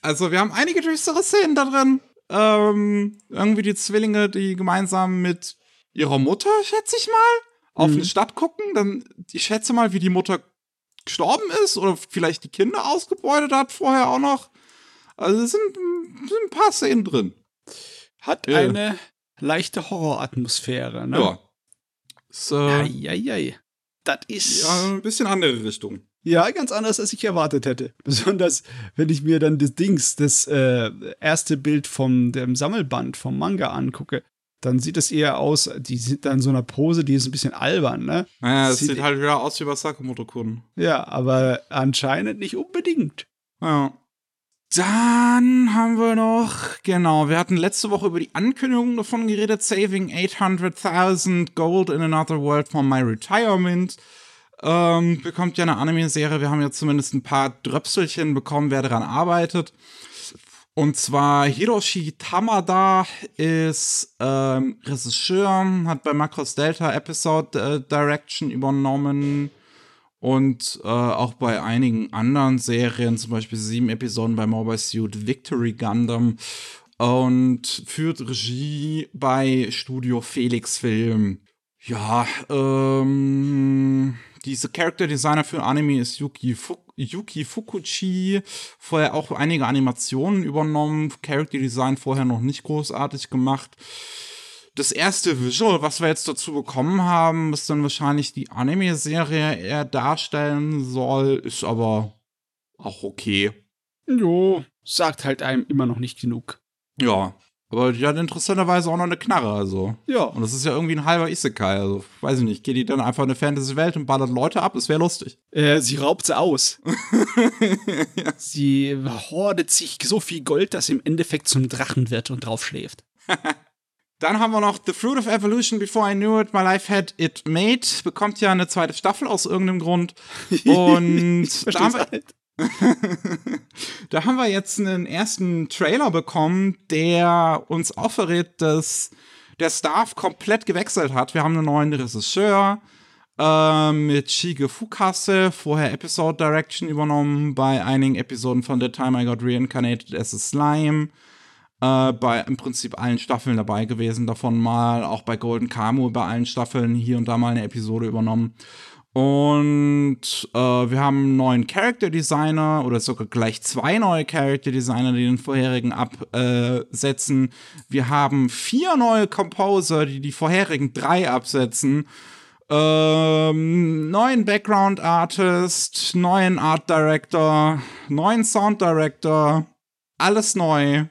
Also wir haben einige düstere Szenen da drin. Ähm, irgendwie die Zwillinge, die gemeinsam mit ihrer Mutter, schätze ich mal, auf Mhm. eine Stadt gucken. Dann, ich schätze mal, wie die Mutter gestorben ist oder vielleicht die Kinder ausgebeutet hat vorher auch noch. Also es sind, sind ein paar Szenen drin. Hat Ja. eine leichte Horroratmosphäre, ne? Ja. Ist, äh, Eieiei. Das ist ja, ein bisschen andere Richtung. ja ganz anders, als ich erwartet hätte. Besonders, wenn ich mir dann das Dings, das äh, erste Bild vom dem Sammelband vom Manga angucke, dann sieht es eher aus, die sind da in so einer Pose, die ist ein bisschen albern, ne? Naja, es Sieht- sieht halt wieder aus wie bei Sakamoto-kun. Ja, aber anscheinend nicht unbedingt. Ja. Dann haben wir noch, genau, wir hatten letzte Woche über die Ankündigung davon geredet, Saving 800.000 Gold in Another World for My Retirement. Ähm, bekommt ja eine Anime-Serie, wir haben jetzt zumindest ein paar Dröpselchen bekommen, wer daran arbeitet. Und zwar Hiroshi Tamada ist ähm, Regisseur, hat bei Macross Delta Episode äh, Direction übernommen und äh, auch bei einigen anderen Serien, zum Beispiel sieben Episoden bei Mobile Suit Victory Gundam und führt Regie bei Studio Felix Film. Ja, ähm, diese Character Designer für Anime ist Yuki, Fu Yuki Fukuchi. Vorher auch einige Animationen übernommen. Character Design vorher noch nicht großartig gemacht. Das erste Visual, was wir jetzt dazu bekommen haben, was dann wahrscheinlich die Anime-Serie eher darstellen soll, ist aber auch okay. Jo, sagt halt einem immer noch nicht genug. Ja, Aber die hat interessanterweise auch noch eine Knarre, also. Ja. Und das ist ja irgendwie ein halber Isekai, also weiß ich nicht. Geht die dann einfach in eine Fantasy-Welt und ballert Leute ab? Das wäre lustig. Äh, sie raubt sie aus. Sie hordet sich so viel Gold, dass sie im Endeffekt zum Drachen wird und drauf schläft. Dann haben wir noch The Fruit of Evolution, Before I Knew It, My Life Had It Made. Bekommt ja eine zweite Staffel aus irgendeinem Grund. Und da haben, wir, halt. da haben wir jetzt einen ersten Trailer bekommen, der uns auch verrät, dass der Staff komplett gewechselt hat. Wir haben einen neuen Regisseur äh, mit Shige Fukase, vorher Episode Direction übernommen bei einigen Episoden von The Time I Got Reincarnated as a Slime. Äh, bei im Prinzip allen Staffeln dabei gewesen, davon mal auch bei Golden Kamu bei allen Staffeln hier und da mal eine Episode übernommen. Und äh, wir haben einen neuen Character Designer oder sogar gleich zwei neue Character Designer, die den vorherigen absetzen. wir haben vier neue Composer, die die vorherigen drei absetzen. Ähm, neuen Background Artist, neuen Art Director, neuen Sound Director, alles neu.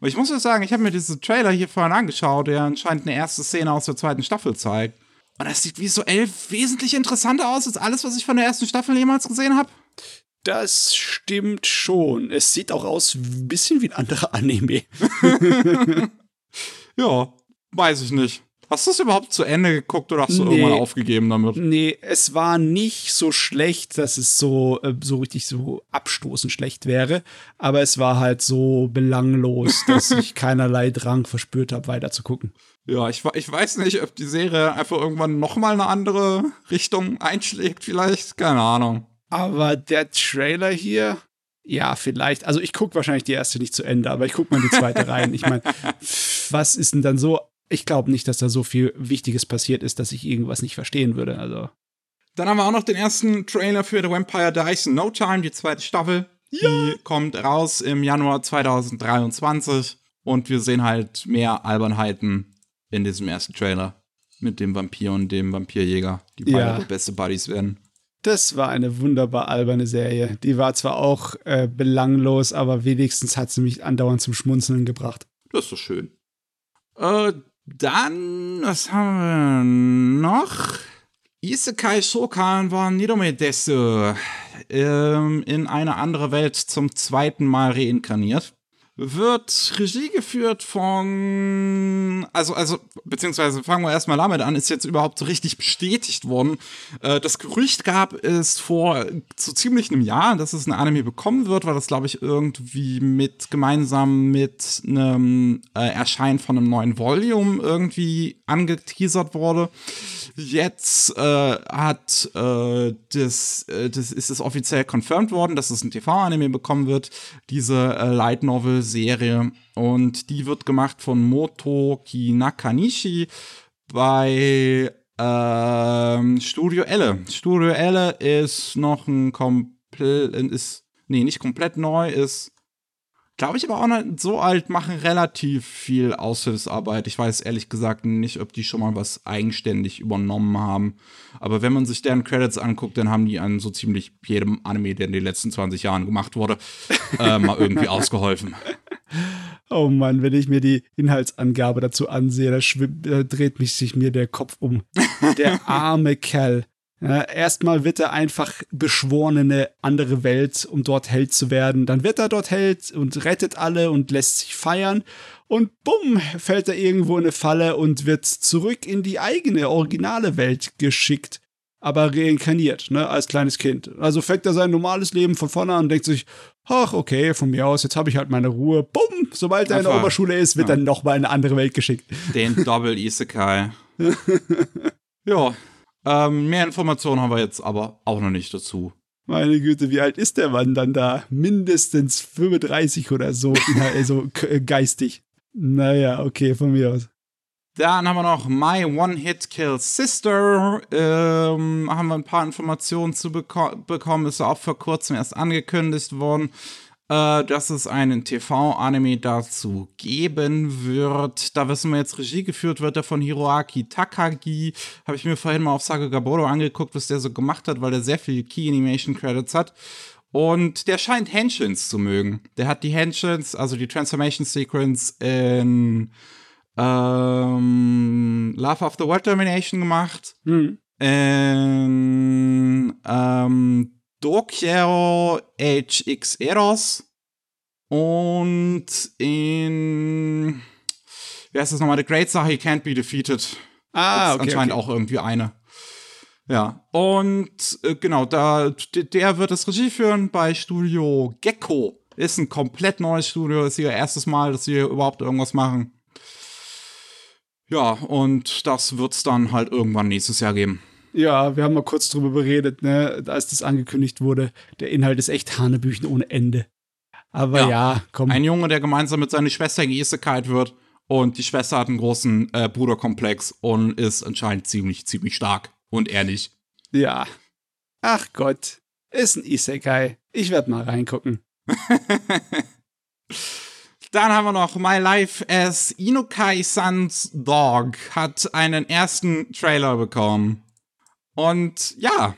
Und ich muss ja sagen, ich habe mir diesen Trailer hier vorhin angeschaut, der anscheinend eine erste Szene aus der zweiten Staffel zeigt. Und das sieht visuell wesentlich interessanter aus als alles, was ich von der ersten Staffel jemals gesehen habe. Das stimmt schon. Es sieht auch aus ein bisschen wie ein anderer Anime. ja, weiß ich nicht. Hast du es überhaupt zu Ende geguckt oder hast du nee. irgendwann aufgegeben damit? Nee, es war nicht so schlecht, dass es so, äh, so richtig so abstoßend schlecht wäre. Aber es war halt so belanglos, dass ich keinerlei Drang verspürt habe, weiter zu gucken. Ja, ich, ich weiß nicht, ob die Serie einfach irgendwann nochmal eine andere Richtung einschlägt, vielleicht. Keine Ahnung. Aber der Trailer hier, ja, vielleicht. Also ich gucke wahrscheinlich die erste nicht zu Ende, aber ich gucke mal die zweite rein. Ich meine, was ist denn dann so ich glaube nicht, dass da so viel Wichtiges passiert ist, dass ich irgendwas nicht verstehen würde. Also. Dann haben wir auch noch den ersten Trailer für The Vampire Dies in No Time, die zweite Staffel. Ja. Die kommt raus im Januar 2023 und wir sehen halt mehr Albernheiten in diesem ersten Trailer mit dem Vampir und dem Vampirjäger, die beide ja. beste Buddies werden. Das war eine wunderbar alberne Serie. Die war zwar auch äh, belanglos, aber wenigstens hat sie mich andauernd zum Schmunzeln gebracht. Das ist so schön. Äh, dann, was haben wir noch? Isekai Shokan war Nidome Desu ähm, in eine andere Welt zum zweiten Mal reinkarniert wird Regie geführt von, also, also, beziehungsweise fangen wir erstmal damit an, ist jetzt überhaupt so richtig bestätigt worden. Äh, das Gerücht gab es vor so ziemlich einem Jahr, dass es eine Anime bekommen wird, weil das, glaube ich, irgendwie mit, gemeinsam mit einem äh, Erscheinen von einem neuen Volume irgendwie angeteasert wurde. Jetzt äh, hat äh, das, äh, das ist es offiziell confirmed worden, dass es ein TV-Anime bekommen wird. Diese äh, Light Novel Serie. Und die wird gemacht von Motoki Nakanishi bei ähm, Studio Elle. Studio Elle ist noch ein komplett, ist, nee, nicht komplett neu, ist glaube ich, aber auch nicht so alt, machen relativ viel Aushilfsarbeit. Ich weiß ehrlich gesagt nicht, ob die schon mal was eigenständig übernommen haben. Aber wenn man sich deren Credits anguckt, dann haben die an so ziemlich jedem Anime, der in den letzten 20 Jahren gemacht wurde, äh, mal irgendwie ausgeholfen. Oh Mann, wenn ich mir die Inhaltsangabe dazu ansehe, da, da dreht mich sich mir der Kopf um. Der arme Kerl. Ja, erstmal wird er einfach beschworen in eine andere Welt, um dort Held zu werden. Dann wird er dort Held und rettet alle und lässt sich feiern. Und bumm, fällt er irgendwo in eine Falle und wird zurück in die eigene, originale Welt geschickt. Aber reinkarniert, ne, als kleines Kind. Also fängt er sein normales Leben von vorne an und denkt sich, ach, okay, von mir aus, jetzt habe ich halt meine Ruhe. Bumm, sobald er in der Oberschule ist, wird ja. er nochmal in eine andere Welt geschickt. Den Double Isekai. ja, ähm, mehr Informationen haben wir jetzt aber auch noch nicht dazu. Meine Güte, wie alt ist der Mann dann da? Mindestens 35 oder so, also geistig. Naja, okay, von mir aus. Dann haben wir noch My One Hit Kill Sister. Ähm, haben wir ein paar Informationen zu beko bekommen. Ist auch vor kurzem erst angekündigt worden äh, dass es einen TV-Anime dazu geben wird. Da wissen wir jetzt, Regie geführt wird, der von Hiroaki Takagi. Habe ich mir vorhin mal auf Saga Gaboro angeguckt, was der so gemacht hat, weil der sehr viele Key Animation Credits hat. Und der scheint Henshins zu mögen. Der hat die Henshins, also die Transformation Sequence in ähm, Love of the World Domination gemacht. Hm. In ähm, Dokyo HX Eros. Und in. Wie heißt das nochmal? The Great Sahi Can't Be Defeated. Ah, ist okay. anscheinend okay. auch irgendwie eine. Ja, und äh, genau, da, der wird das Regie führen bei Studio Gecko. Ist ein komplett neues Studio, ist ihr erstes Mal, dass sie überhaupt irgendwas machen. Ja, und das wird's dann halt irgendwann nächstes Jahr geben. Ja, wir haben mal kurz drüber beredet, ne, als das angekündigt wurde. Der Inhalt ist echt Hanebüchen ohne Ende. Aber Ja. ja, komm. Ein Junge, der gemeinsam mit seiner Schwester Isekai wird und die Schwester hat einen großen äh, Bruderkomplex und ist anscheinend ziemlich, ziemlich stark. Und er nicht. Ja. Ach Gott. Ist ein Isekai. Ich werde mal reingucken. Dann haben wir noch My Life as Inukai-Sans Dog hat einen ersten Trailer bekommen. Und ja,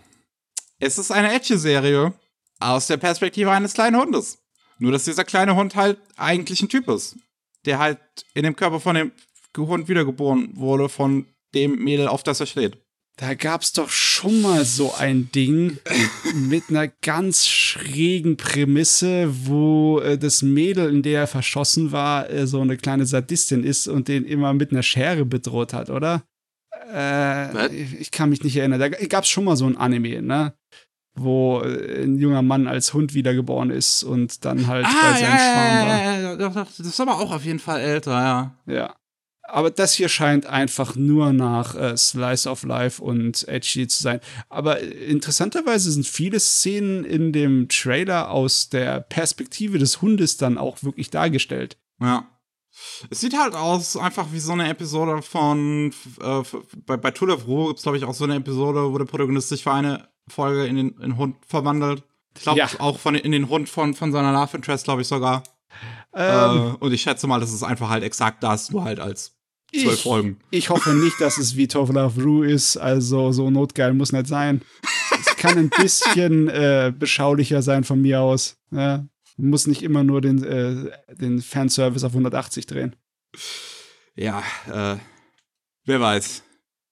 es ist eine Edge-Serie aus der Perspektive eines kleinen Hundes. Nur, dass dieser kleine Hund halt eigentlich ein Typ ist. Der halt in dem Körper von dem Hund wiedergeboren wurde, von dem Mädel, auf das er steht. Da gab's doch schon mal so ein Ding mit einer ganz schrägen Prämisse, wo äh, das Mädel, in der er verschossen war, äh, so eine kleine Sadistin ist und den immer mit einer Schere bedroht hat, oder? Äh, ich, ich kann mich nicht erinnern. Da gab's schon mal so ein Anime, ne? Wo äh, ein junger Mann als Hund wiedergeboren ist und dann halt bei seinem Schwarm war. ja, ja, das ist aber auch auf jeden Fall älter, ja. Ja. Aber das hier scheint einfach nur nach äh, Slice of Life und edgy zu sein. Aber äh, interessanterweise sind viele Szenen in dem Trailer aus der Perspektive des Hundes dann auch wirklich dargestellt. Ja. Es sieht halt aus, einfach wie so eine Episode von, äh, bei, bei Tour of Ruhe gibt es, glaube ich, auch so eine Episode, wo der Protagonist sich für eine Folge in den in Hund verwandelt. Ich glaube, Ja. auch von, in den Hund von, von seiner Love Interest, glaube ich sogar. Ähm, äh, und ich schätze mal, das ist einfach halt exakt das, nur halt als zwölf Folgen. ich hoffe nicht, dass es wie Tove Love Rue ist. Also so notgeil muss nicht sein. Es kann ein bisschen äh, beschaulicher sein von mir aus. Ja. Muss nicht immer nur den, äh, den Fanservice auf 180 drehen. Ja, äh, wer weiß.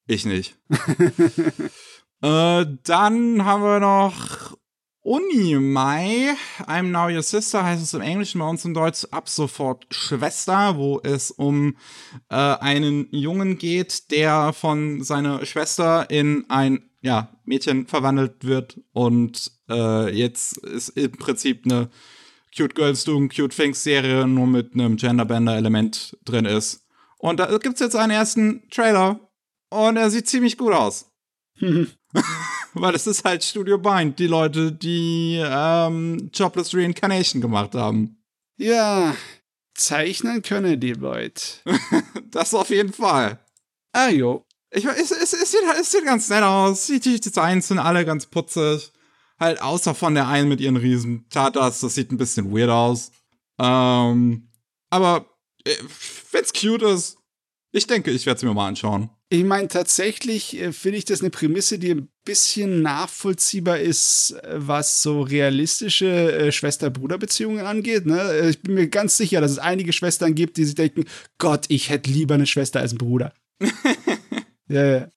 Ich nicht. äh, dann haben wir noch Unimai, I'm Now Your Sister heißt es im Englischen, bei uns im Deutsch ab sofort Schwester, wo es um äh, einen Jungen geht, der von seiner Schwester in ein ja, Mädchen verwandelt wird und äh, jetzt ist im Prinzip eine Cute Girls Doing Cute Things Serie nur mit einem Genderbender-Element drin ist. Und da gibt's jetzt einen ersten Trailer und er sieht ziemlich gut aus. Weil es ist halt Studio Bind, die Leute, die ähm, Jobless Reincarnation gemacht haben. Ja, zeichnen können die Leute. Das auf jeden Fall. Ah jo. Ich, es, es, es, sieht, es sieht ganz nett aus. Die, die Designs sind alle ganz putzig. Halt außer von der einen mit ihren riesen Tatas. Das sieht ein bisschen weird aus. Ähm, aber äh, wenn's cute ist, ich denke, ich werde es mir mal anschauen. Ich meine, tatsächlich äh, finde ich das eine Prämisse, die ein bisschen nachvollziehbar ist, äh, was so realistische äh, Schwester-Bruder-Beziehungen angeht. Ne? Ich bin mir ganz sicher, dass es einige Schwestern gibt, die sich denken, Gott, ich hätte lieber eine Schwester als einen Bruder. ja, ja.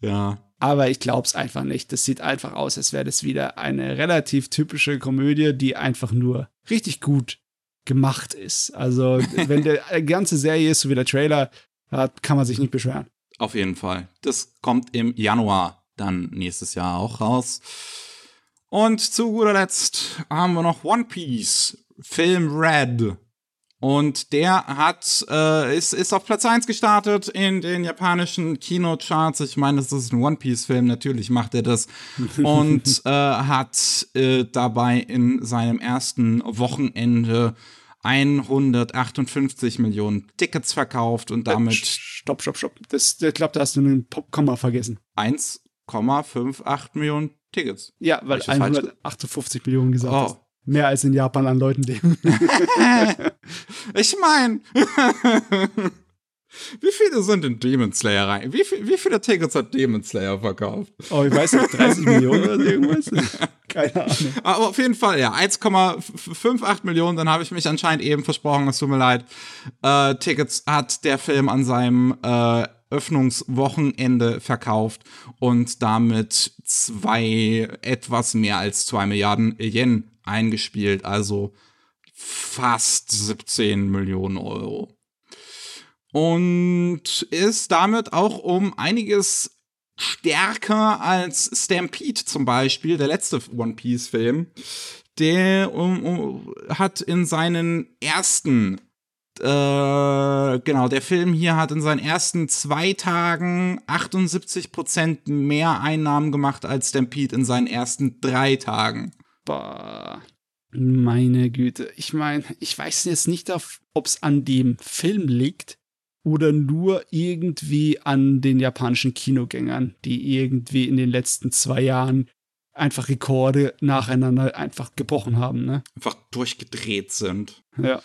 Ja. Aber ich glaube es einfach nicht. Das sieht einfach aus, als wäre das wieder eine relativ typische Komödie, die einfach nur richtig gut gemacht ist. Also, wenn der die ganze Serie ist, so wie der Trailer, kann man sich nicht beschweren. Auf jeden Fall. Das kommt im Januar dann nächstes Jahr auch raus. Und zu guter Letzt haben wir noch One Piece, Film Red. Und der hat, äh, ist, ist auf Platz 1 gestartet in den japanischen Kinocharts. Ich meine, das ist ein One Piece-Film, natürlich macht er das. Und äh, hat äh, dabei in seinem ersten Wochenende 158 Millionen Tickets verkauft und damit Stopp, stopp, stopp. Das, ich glaube, da hast du einen Komma vergessen. 1,58 Millionen Tickets. Ja, weil ich das falsch 158 Millionen gesagt Oh. hast. Mehr als in Japan an Leuten leben. Ich meine, wie viele sind in Demon Slayer rein? Wie, viel, wie viele Tickets hat Demon Slayer verkauft? oh, ich weiß nicht, 30 Millionen oder irgendwas? Keine Ahnung. Aber auf jeden Fall, ja, 1,58 Millionen, dann habe ich mich anscheinend eben versprochen, es tut mir leid. Äh, Tickets hat der Film an seinem äh, Öffnungswochenende verkauft und damit zwei, etwas mehr als zwei Milliarden Yen eingespielt, also fast 17 Millionen Euro. Und ist damit auch um einiges stärker als Stampede zum Beispiel, der letzte One Piece Film. Der um, um, hat in seinen ersten äh, genau, der Film hier hat in seinen ersten zwei Tagen 78% mehr Einnahmen gemacht als Stampede in seinen ersten drei Tagen. Boah. Meine Güte. Ich meine, ich weiß jetzt nicht, ob es an dem Film liegt oder nur irgendwie an den japanischen Kinogängern, die irgendwie in den letzten zwei Jahren einfach Rekorde nacheinander einfach gebrochen haben, ne? Einfach durchgedreht sind. Ja.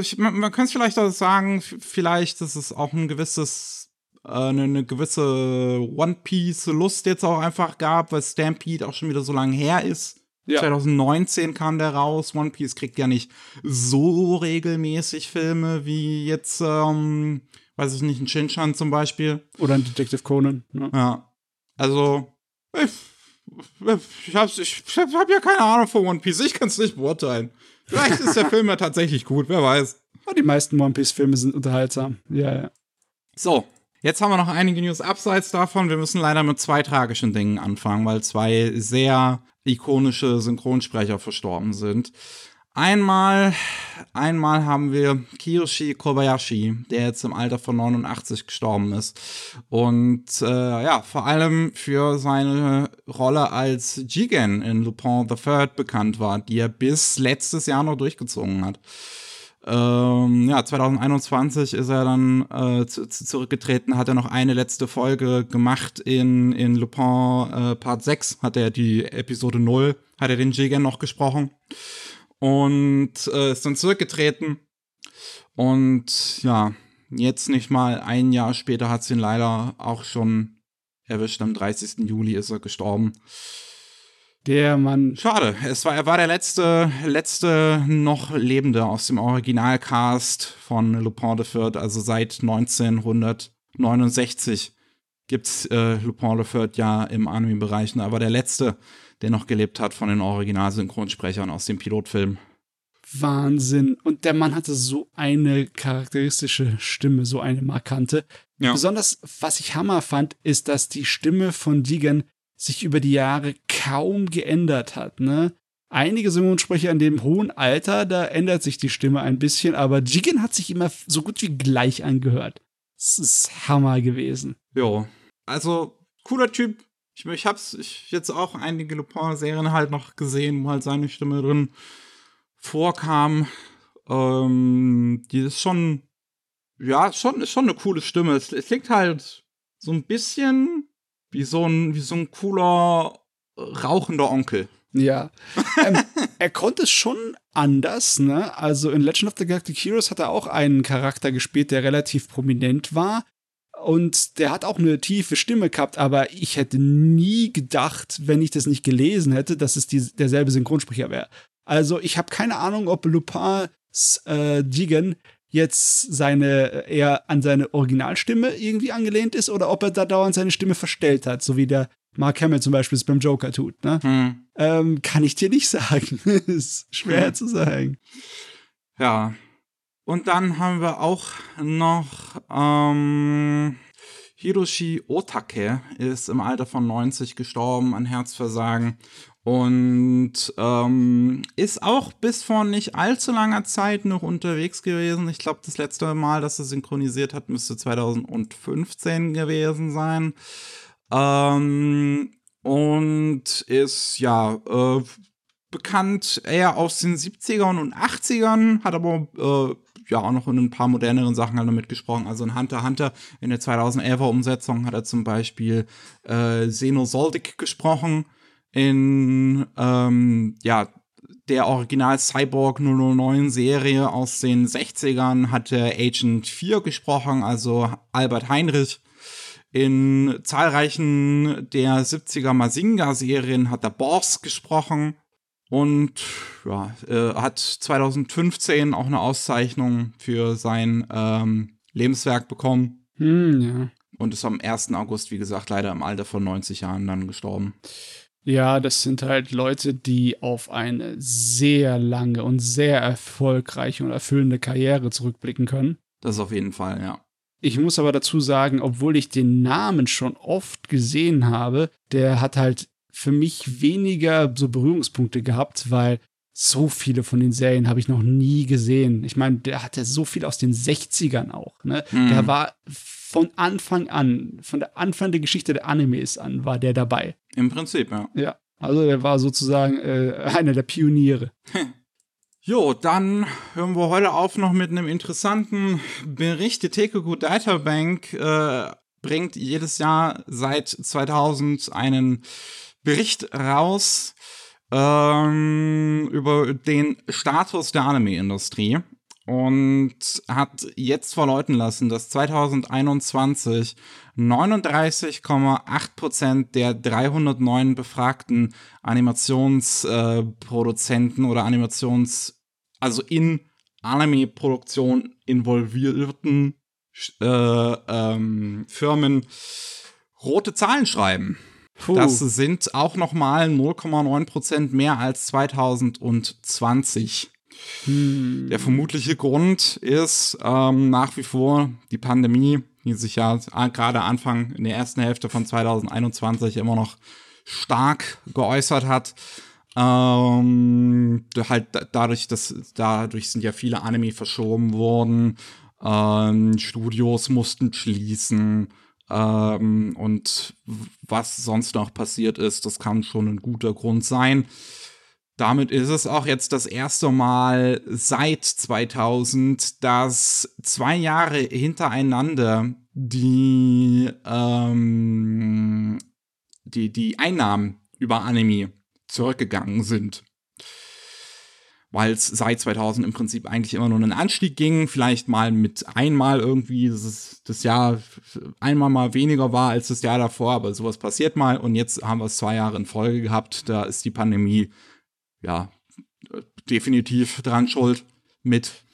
Ich, man, man könnte es vielleicht auch sagen, vielleicht ist es auch ein gewisses, äh, eine, eine gewisse One Piece Lust jetzt auch einfach gab, weil Stampede auch schon wieder so lange her ist. Ja. 2019 kam der raus. One Piece kriegt ja nicht so regelmäßig Filme wie jetzt, ähm, weiß ich nicht, ein Shinchan zum Beispiel. Oder ein Detective Conan. Ne? Ja. Also, ich, ich, hab's, ich, ich hab ja keine Ahnung von One Piece. Ich kann es nicht beurteilen. Vielleicht ist der Film ja tatsächlich gut, wer weiß. Die meisten One Piece-Filme sind unterhaltsam. Ja, ja. So, jetzt haben wir noch einige News abseits davon. Wir müssen leider mit zwei tragischen Dingen anfangen, weil zwei sehr ikonische Synchronsprecher verstorben sind. Einmal, einmal haben wir Kiyoshi Kobayashi, der jetzt im Alter von 89 gestorben ist. Und äh, ja, vor allem für seine Rolle als Jigen in Lupin Third bekannt war, die er bis letztes Jahr noch durchgezogen hat. Ähm, ja, 2021 ist er dann äh, zu, zu zurückgetreten, hat er noch eine letzte Folge gemacht in, in Lupin äh, Part 6, hat er die Episode 0, hat er den Jigen noch gesprochen und äh, ist dann zurückgetreten. Und ja, jetzt nicht mal ein Jahr später hat es ihn leider auch schon erwischt. Am 30. Juli ist er gestorben. Der Mann. Schade. Es war, er war der letzte, letzte noch Lebende aus dem Originalcast von Lupin de Fürth. Also seit 1969 gibt's äh, Lupin de Fürth ja im Anime-Bereich. Ne? Aber der letzte der noch gelebt hat von den Originalsynchronsprechern aus dem Pilotfilm. Wahnsinn. Und der Mann hatte so eine charakteristische Stimme, so eine markante. Ja. Besonders, was ich Hammer fand, ist, dass die Stimme von Deegan sich über die Jahre kaum geändert hat. Ne? Einige Synchronsprecher in dem hohen Alter, da ändert sich die Stimme ein bisschen, aber Jigen hat sich immer so gut wie gleich angehört. Das ist Hammer gewesen. Ja, also cooler Typ, ich, ich hab's ich jetzt auch einige Lupin-Serien halt noch gesehen, wo halt seine Stimme drin vorkam. Ähm, die ist schon, ja, schon, ist schon eine coole Stimme. Es, es klingt halt so ein bisschen wie so ein, wie so ein cooler, rauchender Onkel. Ja. ähm, er konnte es schon anders, ne? Also in Legend of the Galactic Heroes hat er auch einen Charakter gespielt, der relativ prominent war. Und der hat auch eine tiefe Stimme gehabt, aber ich hätte nie gedacht, wenn ich das nicht gelesen hätte, dass es die, derselbe Synchronsprecher wäre. Also ich habe keine Ahnung, ob Lupins äh, Jigen jetzt seine eher an seine Originalstimme irgendwie angelehnt ist oder ob er da dauernd seine Stimme verstellt hat, so wie der Mark Hamill zum Beispiel es beim Joker tut. Ne? Hm. Ähm, kann ich dir nicht sagen. ist schwer hm. zu sagen. Ja, und dann haben wir auch noch ähm, Hiroshi Otake ist im Alter von 90 gestorben an Herzversagen und ähm, ist auch bis vor nicht allzu langer Zeit noch unterwegs gewesen. Ich glaube, das letzte Mal, dass er synchronisiert hat, müsste 2015 gewesen sein. Ähm, und ist ja äh, bekannt eher aus den 70ern und 80ern, hat aber äh, ja auch noch in ein paar moderneren Sachen halt mitgesprochen. Also in Hunter Hunter in der 2011er Umsetzung hat er zum Beispiel äh, Xenosoldic gesprochen. In ähm, ja der Original Cyborg 009 Serie aus den 60ern hat er Agent 4 gesprochen, also Albert Heinrich. In zahlreichen der 70er Mazinga-Serien hat er Boss gesprochen und ja, äh, hat 2015 auch eine Auszeichnung für sein ähm, Lebenswerk bekommen. Hm, ja. Und ist am 1. August, wie gesagt, leider im Alter von 90 Jahren dann gestorben. Ja, das sind halt Leute, die auf eine sehr lange und sehr erfolgreiche und erfüllende Karriere zurückblicken können. Das auf jeden Fall, ja. Ich muss aber dazu sagen, obwohl ich den Namen schon oft gesehen habe, der hat halt für mich weniger so Berührungspunkte gehabt, weil so viele von den Serien habe ich noch nie gesehen. Ich meine, der hatte so viel aus den 60ern auch. Ne? Mhm. Der war von Anfang an, von der Anfang der Geschichte der Animes an, war der dabei. Im Prinzip, ja. Ja. Also der war sozusagen äh, einer der Pioniere. Jo, dann hören wir heute auf noch mit einem interessanten Bericht. Die Tekoku Data Bank äh, bringt jedes Jahr seit 2000 einen Bericht raus ähm, über den Status der Anime-Industrie und hat jetzt verlauten lassen, dass 2021 39,8% der 309 befragten Animationsproduzenten äh, oder Animations- also in Anime-Produktion involvierten äh, ähm, Firmen rote Zahlen schreiben. Puh. Das sind auch noch mal 0,9% mehr als 2020. Hm. Der vermutliche Grund ist ähm, nach wie vor die Pandemie, die sich ja gerade Anfang in der ersten Hälfte von 2021 immer noch stark geäußert hat. Ähm, halt dadurch, dass dadurch sind ja viele Anime verschoben worden. Ähm, Studios mussten schließen. Ähm, und was sonst noch passiert ist, das kann schon ein guter Grund sein. Damit ist es auch jetzt das erste Mal seit 2000, dass zwei Jahre hintereinander die, ähm, die, die Einnahmen über Anime zurückgegangen sind. Weil es seit 2000 im Prinzip eigentlich immer nur einen Anstieg ging, vielleicht mal mit einmal irgendwie das, das Jahr einmal mal weniger war als das Jahr davor, aber sowas passiert mal und jetzt haben wir es zwei Jahre in Folge gehabt, da ist die Pandemie ja definitiv dran schuld mit.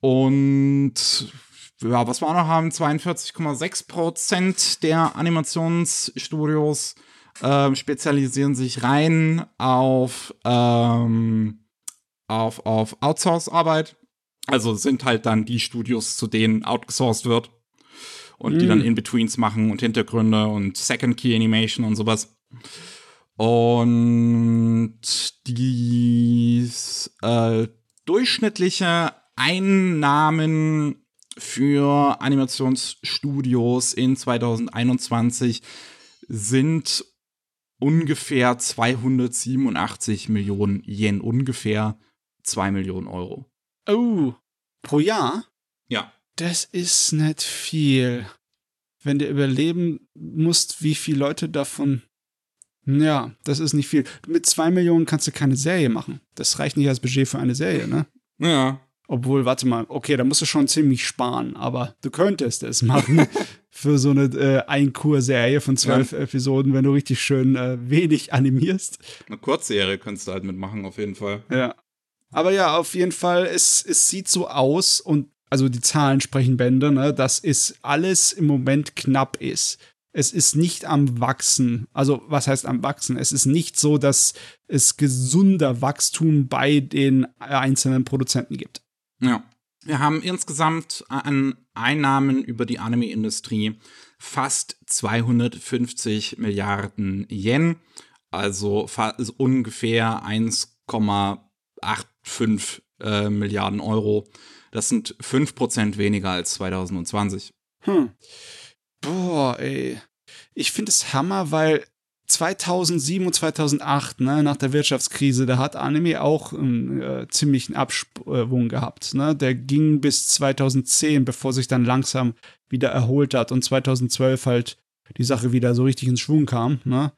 Und ja, was wir auch noch haben, 42,6 Prozent der Animationsstudios äh, spezialisieren sich rein auf, ähm, auf, auf Outsource-Arbeit. Also sind halt dann die Studios, zu denen outgesourced wird. Und die Mm. dann In-Betweens machen und Hintergründe und Second Key Animation und sowas. Und die äh, durchschnittliche Einnahmen für Animationsstudios in 2021 sind ungefähr 287 Millionen Yen, ungefähr 2 Millionen Euro. Oh, pro Jahr? Ja. Das ist nicht viel. Wenn du überleben musst, wie viele Leute davon. Ja, das ist nicht viel. Mit zwei Millionen kannst du keine Serie machen. Das reicht nicht als Budget für eine Serie, ne? Ja. Obwohl, warte mal, okay, da musst du schon ziemlich sparen, aber du könntest es machen für so eine äh, Einkur-Serie von zwölf Episoden, wenn du richtig schön äh, wenig animierst. Eine Kurzserie könntest du halt mitmachen, auf jeden Fall. Ja. Aber ja, auf jeden Fall, es, es sieht so aus und also die Zahlen sprechen Bände, ne, dass es alles im Moment knapp ist. Es ist nicht am Wachsen. Also, was heißt am Wachsen? Es ist nicht so, dass es gesunder Wachstum bei den einzelnen Produzenten gibt. Ja. Wir haben insgesamt an Einnahmen über die Anime-Industrie fast 250 Milliarden Yen, also ungefähr 1,85 äh, Milliarden Euro. Das sind 5% weniger als 2020. Hm. Boah, ey. Ich finde es Hammer, weil 2007 und 2008, ne, nach der Wirtschaftskrise, da hat Anime auch einen äh, ziemlichen Abschwung gehabt. Ne? Der ging bis 2010, bevor sich dann langsam wieder erholt hat und 2012 halt die Sache wieder so richtig ins Schwung kam. Ne?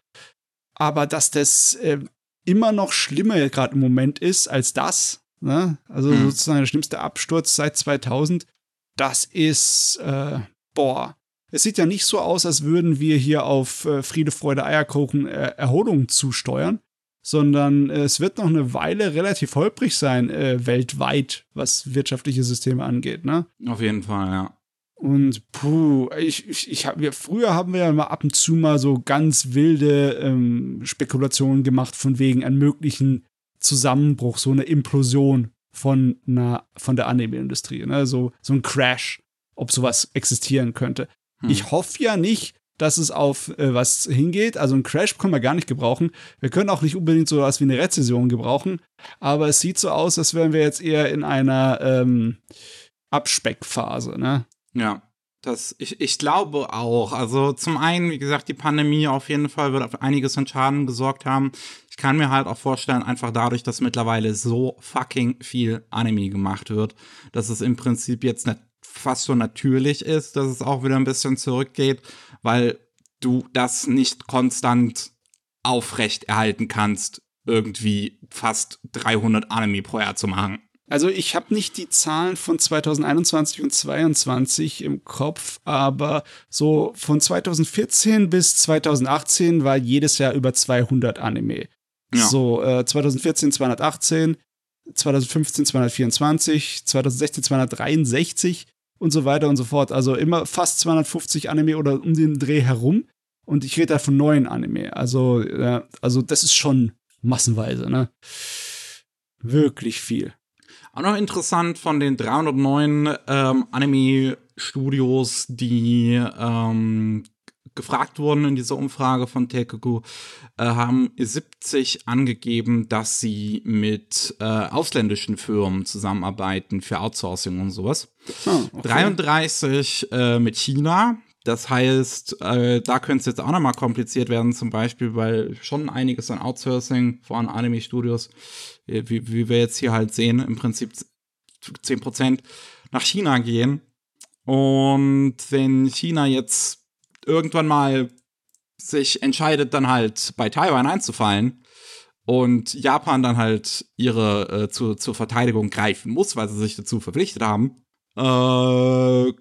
Aber dass das äh, immer noch schlimmer gerade im Moment ist als das, ne? also Mhm. sozusagen der schlimmste Absturz seit 2000, das ist, äh, boah, es sieht ja nicht so aus, als würden wir hier auf äh, Friede, Freude, Eierkuchen äh, Erholung zusteuern, sondern äh, es wird noch eine Weile relativ holprig sein äh, weltweit, was wirtschaftliche Systeme angeht, ne? Auf jeden Fall, ja. Und puh, ich, ich, ich hab, wir, früher haben wir ja mal ab und zu mal so ganz wilde ähm, Spekulationen gemacht von wegen einem möglichen Zusammenbruch, so eine Implosion von einer, von der Anime-Industrie, ne? so, so ein Crash, ob sowas existieren könnte. Hm. Ich hoffe ja nicht, dass es auf äh, was hingeht. Also ein Crash können wir gar nicht gebrauchen. Wir können auch nicht unbedingt so was wie eine Rezession gebrauchen. Aber es sieht so aus, als wären wir jetzt eher in einer ähm, Abspeckphase, ne? Ja. Das, ich, ich glaube auch. Also zum einen, wie gesagt, die Pandemie auf jeden Fall wird auf einiges an Schaden gesorgt haben. Ich kann mir halt auch vorstellen, einfach dadurch, dass mittlerweile so fucking viel Anime gemacht wird, dass es im Prinzip jetzt fast so natürlich ist, dass es auch wieder ein bisschen zurückgeht, weil du das nicht konstant aufrecht erhalten kannst, irgendwie fast 300 Anime pro Jahr zu machen. Also ich habe nicht die Zahlen von 2021 und 2022 im Kopf, aber so von 2014 bis 2018 war jedes Jahr über 200 Anime. Ja. So äh, 2014 218, 2015 224, 2016 263 und so weiter und so fort. Also immer fast 250 Anime oder um den Dreh herum. Und ich rede da von neuen Anime. Also, äh, also das ist schon massenweise, ne? Wirklich viel. Auch noch interessant von den 309 ähm, Anime-Studios, die ähm, gefragt wurden in dieser Umfrage von Tekoku, äh, haben 70 angegeben, dass sie mit äh, ausländischen Firmen zusammenarbeiten für Outsourcing und sowas. Oh, okay. 33 äh, mit China. Das heißt, äh, da könnte es jetzt auch nochmal kompliziert werden, zum Beispiel, weil schon einiges an Outsourcing von Anime-Studios äh, wie, wie wir jetzt hier halt sehen, im Prinzip 10% nach China gehen. Und wenn China jetzt irgendwann mal sich entscheidet, dann halt bei Taiwan einzufallen und Japan dann halt ihre äh, zu, zur Verteidigung greifen muss, weil sie sich dazu verpflichtet haben, äh,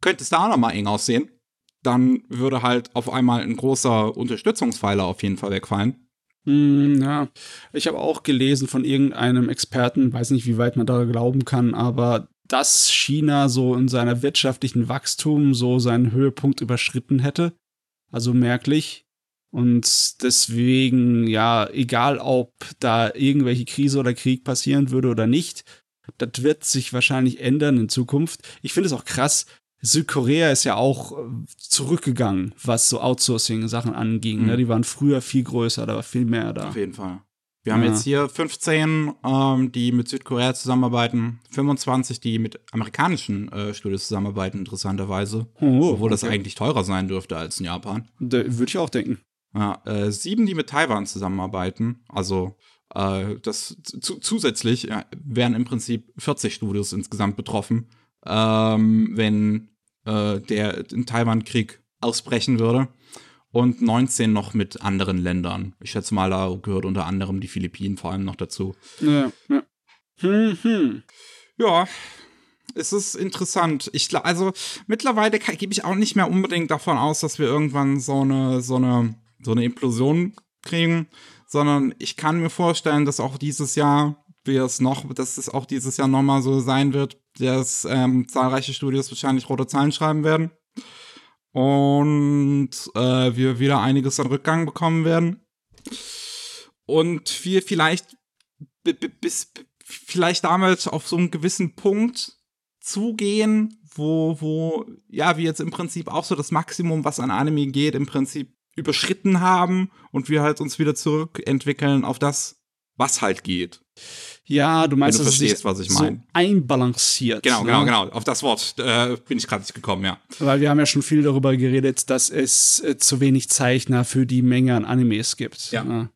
könnte es da auch nochmal eng aussehen. Dann würde halt auf einmal ein großer Unterstützungspfeiler auf jeden Fall wegfallen. Hm, ja, ich habe auch gelesen von irgendeinem Experten, weiß nicht, wie weit man da glauben kann, aber dass China so in seiner wirtschaftlichen Wachstum so seinen Höhepunkt überschritten hätte. Also merklich. Und deswegen, ja, egal ob da irgendwelche Krise oder Krieg passieren würde oder nicht, das wird sich wahrscheinlich ändern in Zukunft. Ich finde es auch krass, Südkorea ist ja auch äh, zurückgegangen, was so Outsourcing-Sachen anging. Ne? Mhm. Ne? Die waren früher viel größer, da war viel mehr da. Auf jeden Fall. Wir haben jetzt hier 15, ähm, die mit Südkorea zusammenarbeiten, 25, die mit amerikanischen äh, Studios zusammenarbeiten, interessanterweise. Oh, obwohl okay. das eigentlich teurer sein dürfte als in Japan. Würde ich auch denken. Ja, äh, sieben, die mit Taiwan zusammenarbeiten. Also äh, das zusätzlich ja, wären im Prinzip 40 Studios insgesamt betroffen ähm, wenn äh, der Taiwan-Krieg ausbrechen würde. Und 19 noch mit anderen Ländern. Ich schätze mal, da gehört unter anderem die Philippinen vor allem noch dazu. Ja, ja. Hm, hm. ja es ist interessant. Ich also mittlerweile gebe ich auch nicht mehr unbedingt davon aus, dass wir irgendwann so eine so eine so eine Implosion kriegen, sondern ich kann mir vorstellen, dass auch dieses Jahr es noch, dass es auch dieses Jahr nochmal so sein wird, dass ähm, zahlreiche Studios wahrscheinlich rote Zahlen schreiben werden. Und äh, wir wieder einiges an Rückgang bekommen werden. Und wir vielleicht bis vielleicht damals auf so einen gewissen Punkt zugehen, wo wo ja wir jetzt im Prinzip auch so das Maximum, was an Anime geht, im Prinzip überschritten haben und wir halt uns wieder zurückentwickeln auf das, was halt geht. Ja, du meinst, Wenn du verstehst, was ich meine. So einbalanciert. Genau, genau, ne? genau. Auf das Wort äh, bin ich gerade nicht gekommen, ja. Weil wir haben ja schon viel darüber geredet, dass es äh, zu wenig Zeichner für die Menge an Animes gibt. Ja. Ne?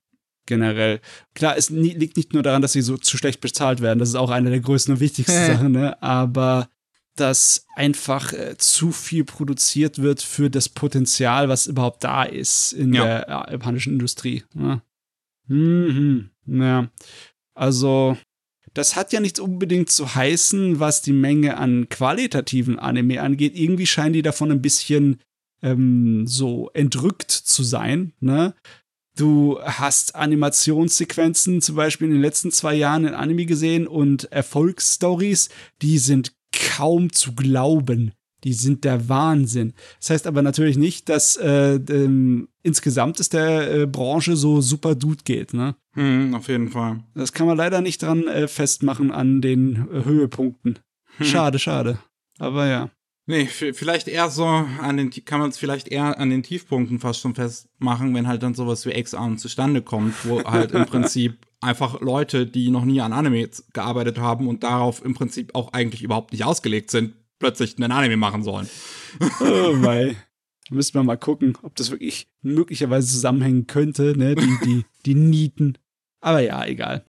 Generell. Klar, es liegt nicht nur daran, dass sie so zu schlecht bezahlt werden. Das ist auch eine der größten und wichtigsten Sachen, ne? Aber dass einfach äh, zu viel produziert wird für das Potenzial, was überhaupt da ist in ja. der äh, japanischen Industrie. Ne? Mhm. Ja. Also, das hat ja nichts unbedingt zu heißen, was die Menge an qualitativen Anime angeht. Irgendwie scheinen die davon ein bisschen ähm, so entrückt zu sein, ne? Du hast Animationssequenzen zum Beispiel in den letzten zwei Jahren in Anime gesehen und Erfolgsstories, die sind kaum zu glauben. Die sind der Wahnsinn. Das heißt aber natürlich nicht, dass äh, ähm, insgesamt es der äh, Branche so super gut geht. Ne? Hm, auf jeden Fall. Das kann man leider nicht dran äh, festmachen an den äh, Höhepunkten. Hm. Schade, schade. Aber ja. Nee, vielleicht eher so an den, kann man es vielleicht eher an den Tiefpunkten fast schon festmachen, wenn halt dann sowas wie X-Arm zustande kommt, wo halt im Prinzip einfach Leute, die noch nie an Anime gearbeitet haben und darauf im Prinzip auch eigentlich überhaupt nicht ausgelegt sind, plötzlich einen Anime machen sollen. Oh mei. Müssen wir mal gucken, ob das wirklich möglicherweise zusammenhängen könnte, ne? Die, die, die Nieten. Aber ja, egal.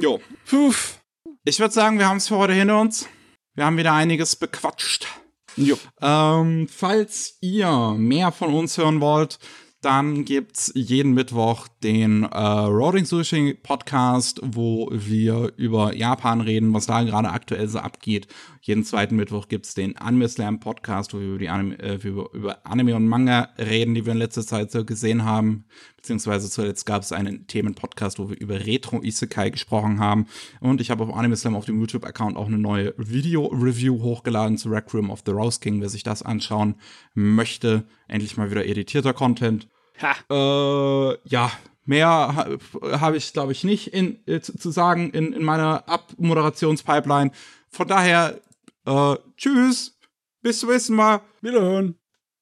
Jo. Puh. Ich würde sagen, wir haben es für heute hinter uns. Wir haben wieder einiges bequatscht. Jo. Ähm, falls ihr mehr von uns hören wollt, dann gibt's jeden Mittwoch den äh, Roading Sushi Podcast, wo wir über Japan reden, was da gerade aktuell so abgeht. Jeden zweiten Mittwoch gibt's den Anime Slam Podcast, wo wir über, die Anime, äh, über, über Anime und Manga reden, die wir in letzter Zeit so gesehen haben. Beziehungsweise zuletzt gab es einen Themenpodcast, wo wir über Retro Isekai gesprochen haben. Und ich habe auf Anime Slam auf dem YouTube-Account auch eine neue Video-Review hochgeladen zu Requiem of the Rose King, wer sich das anschauen möchte. Endlich mal wieder editierter Content. Ha. Äh, ja, mehr ha, habe ich, glaube ich, nicht in, äh, zu, zu, sagen in, in meiner Abmoderationspipeline. Von daher, äh, tschüss, bis zum nächsten Mal. Wiederhören.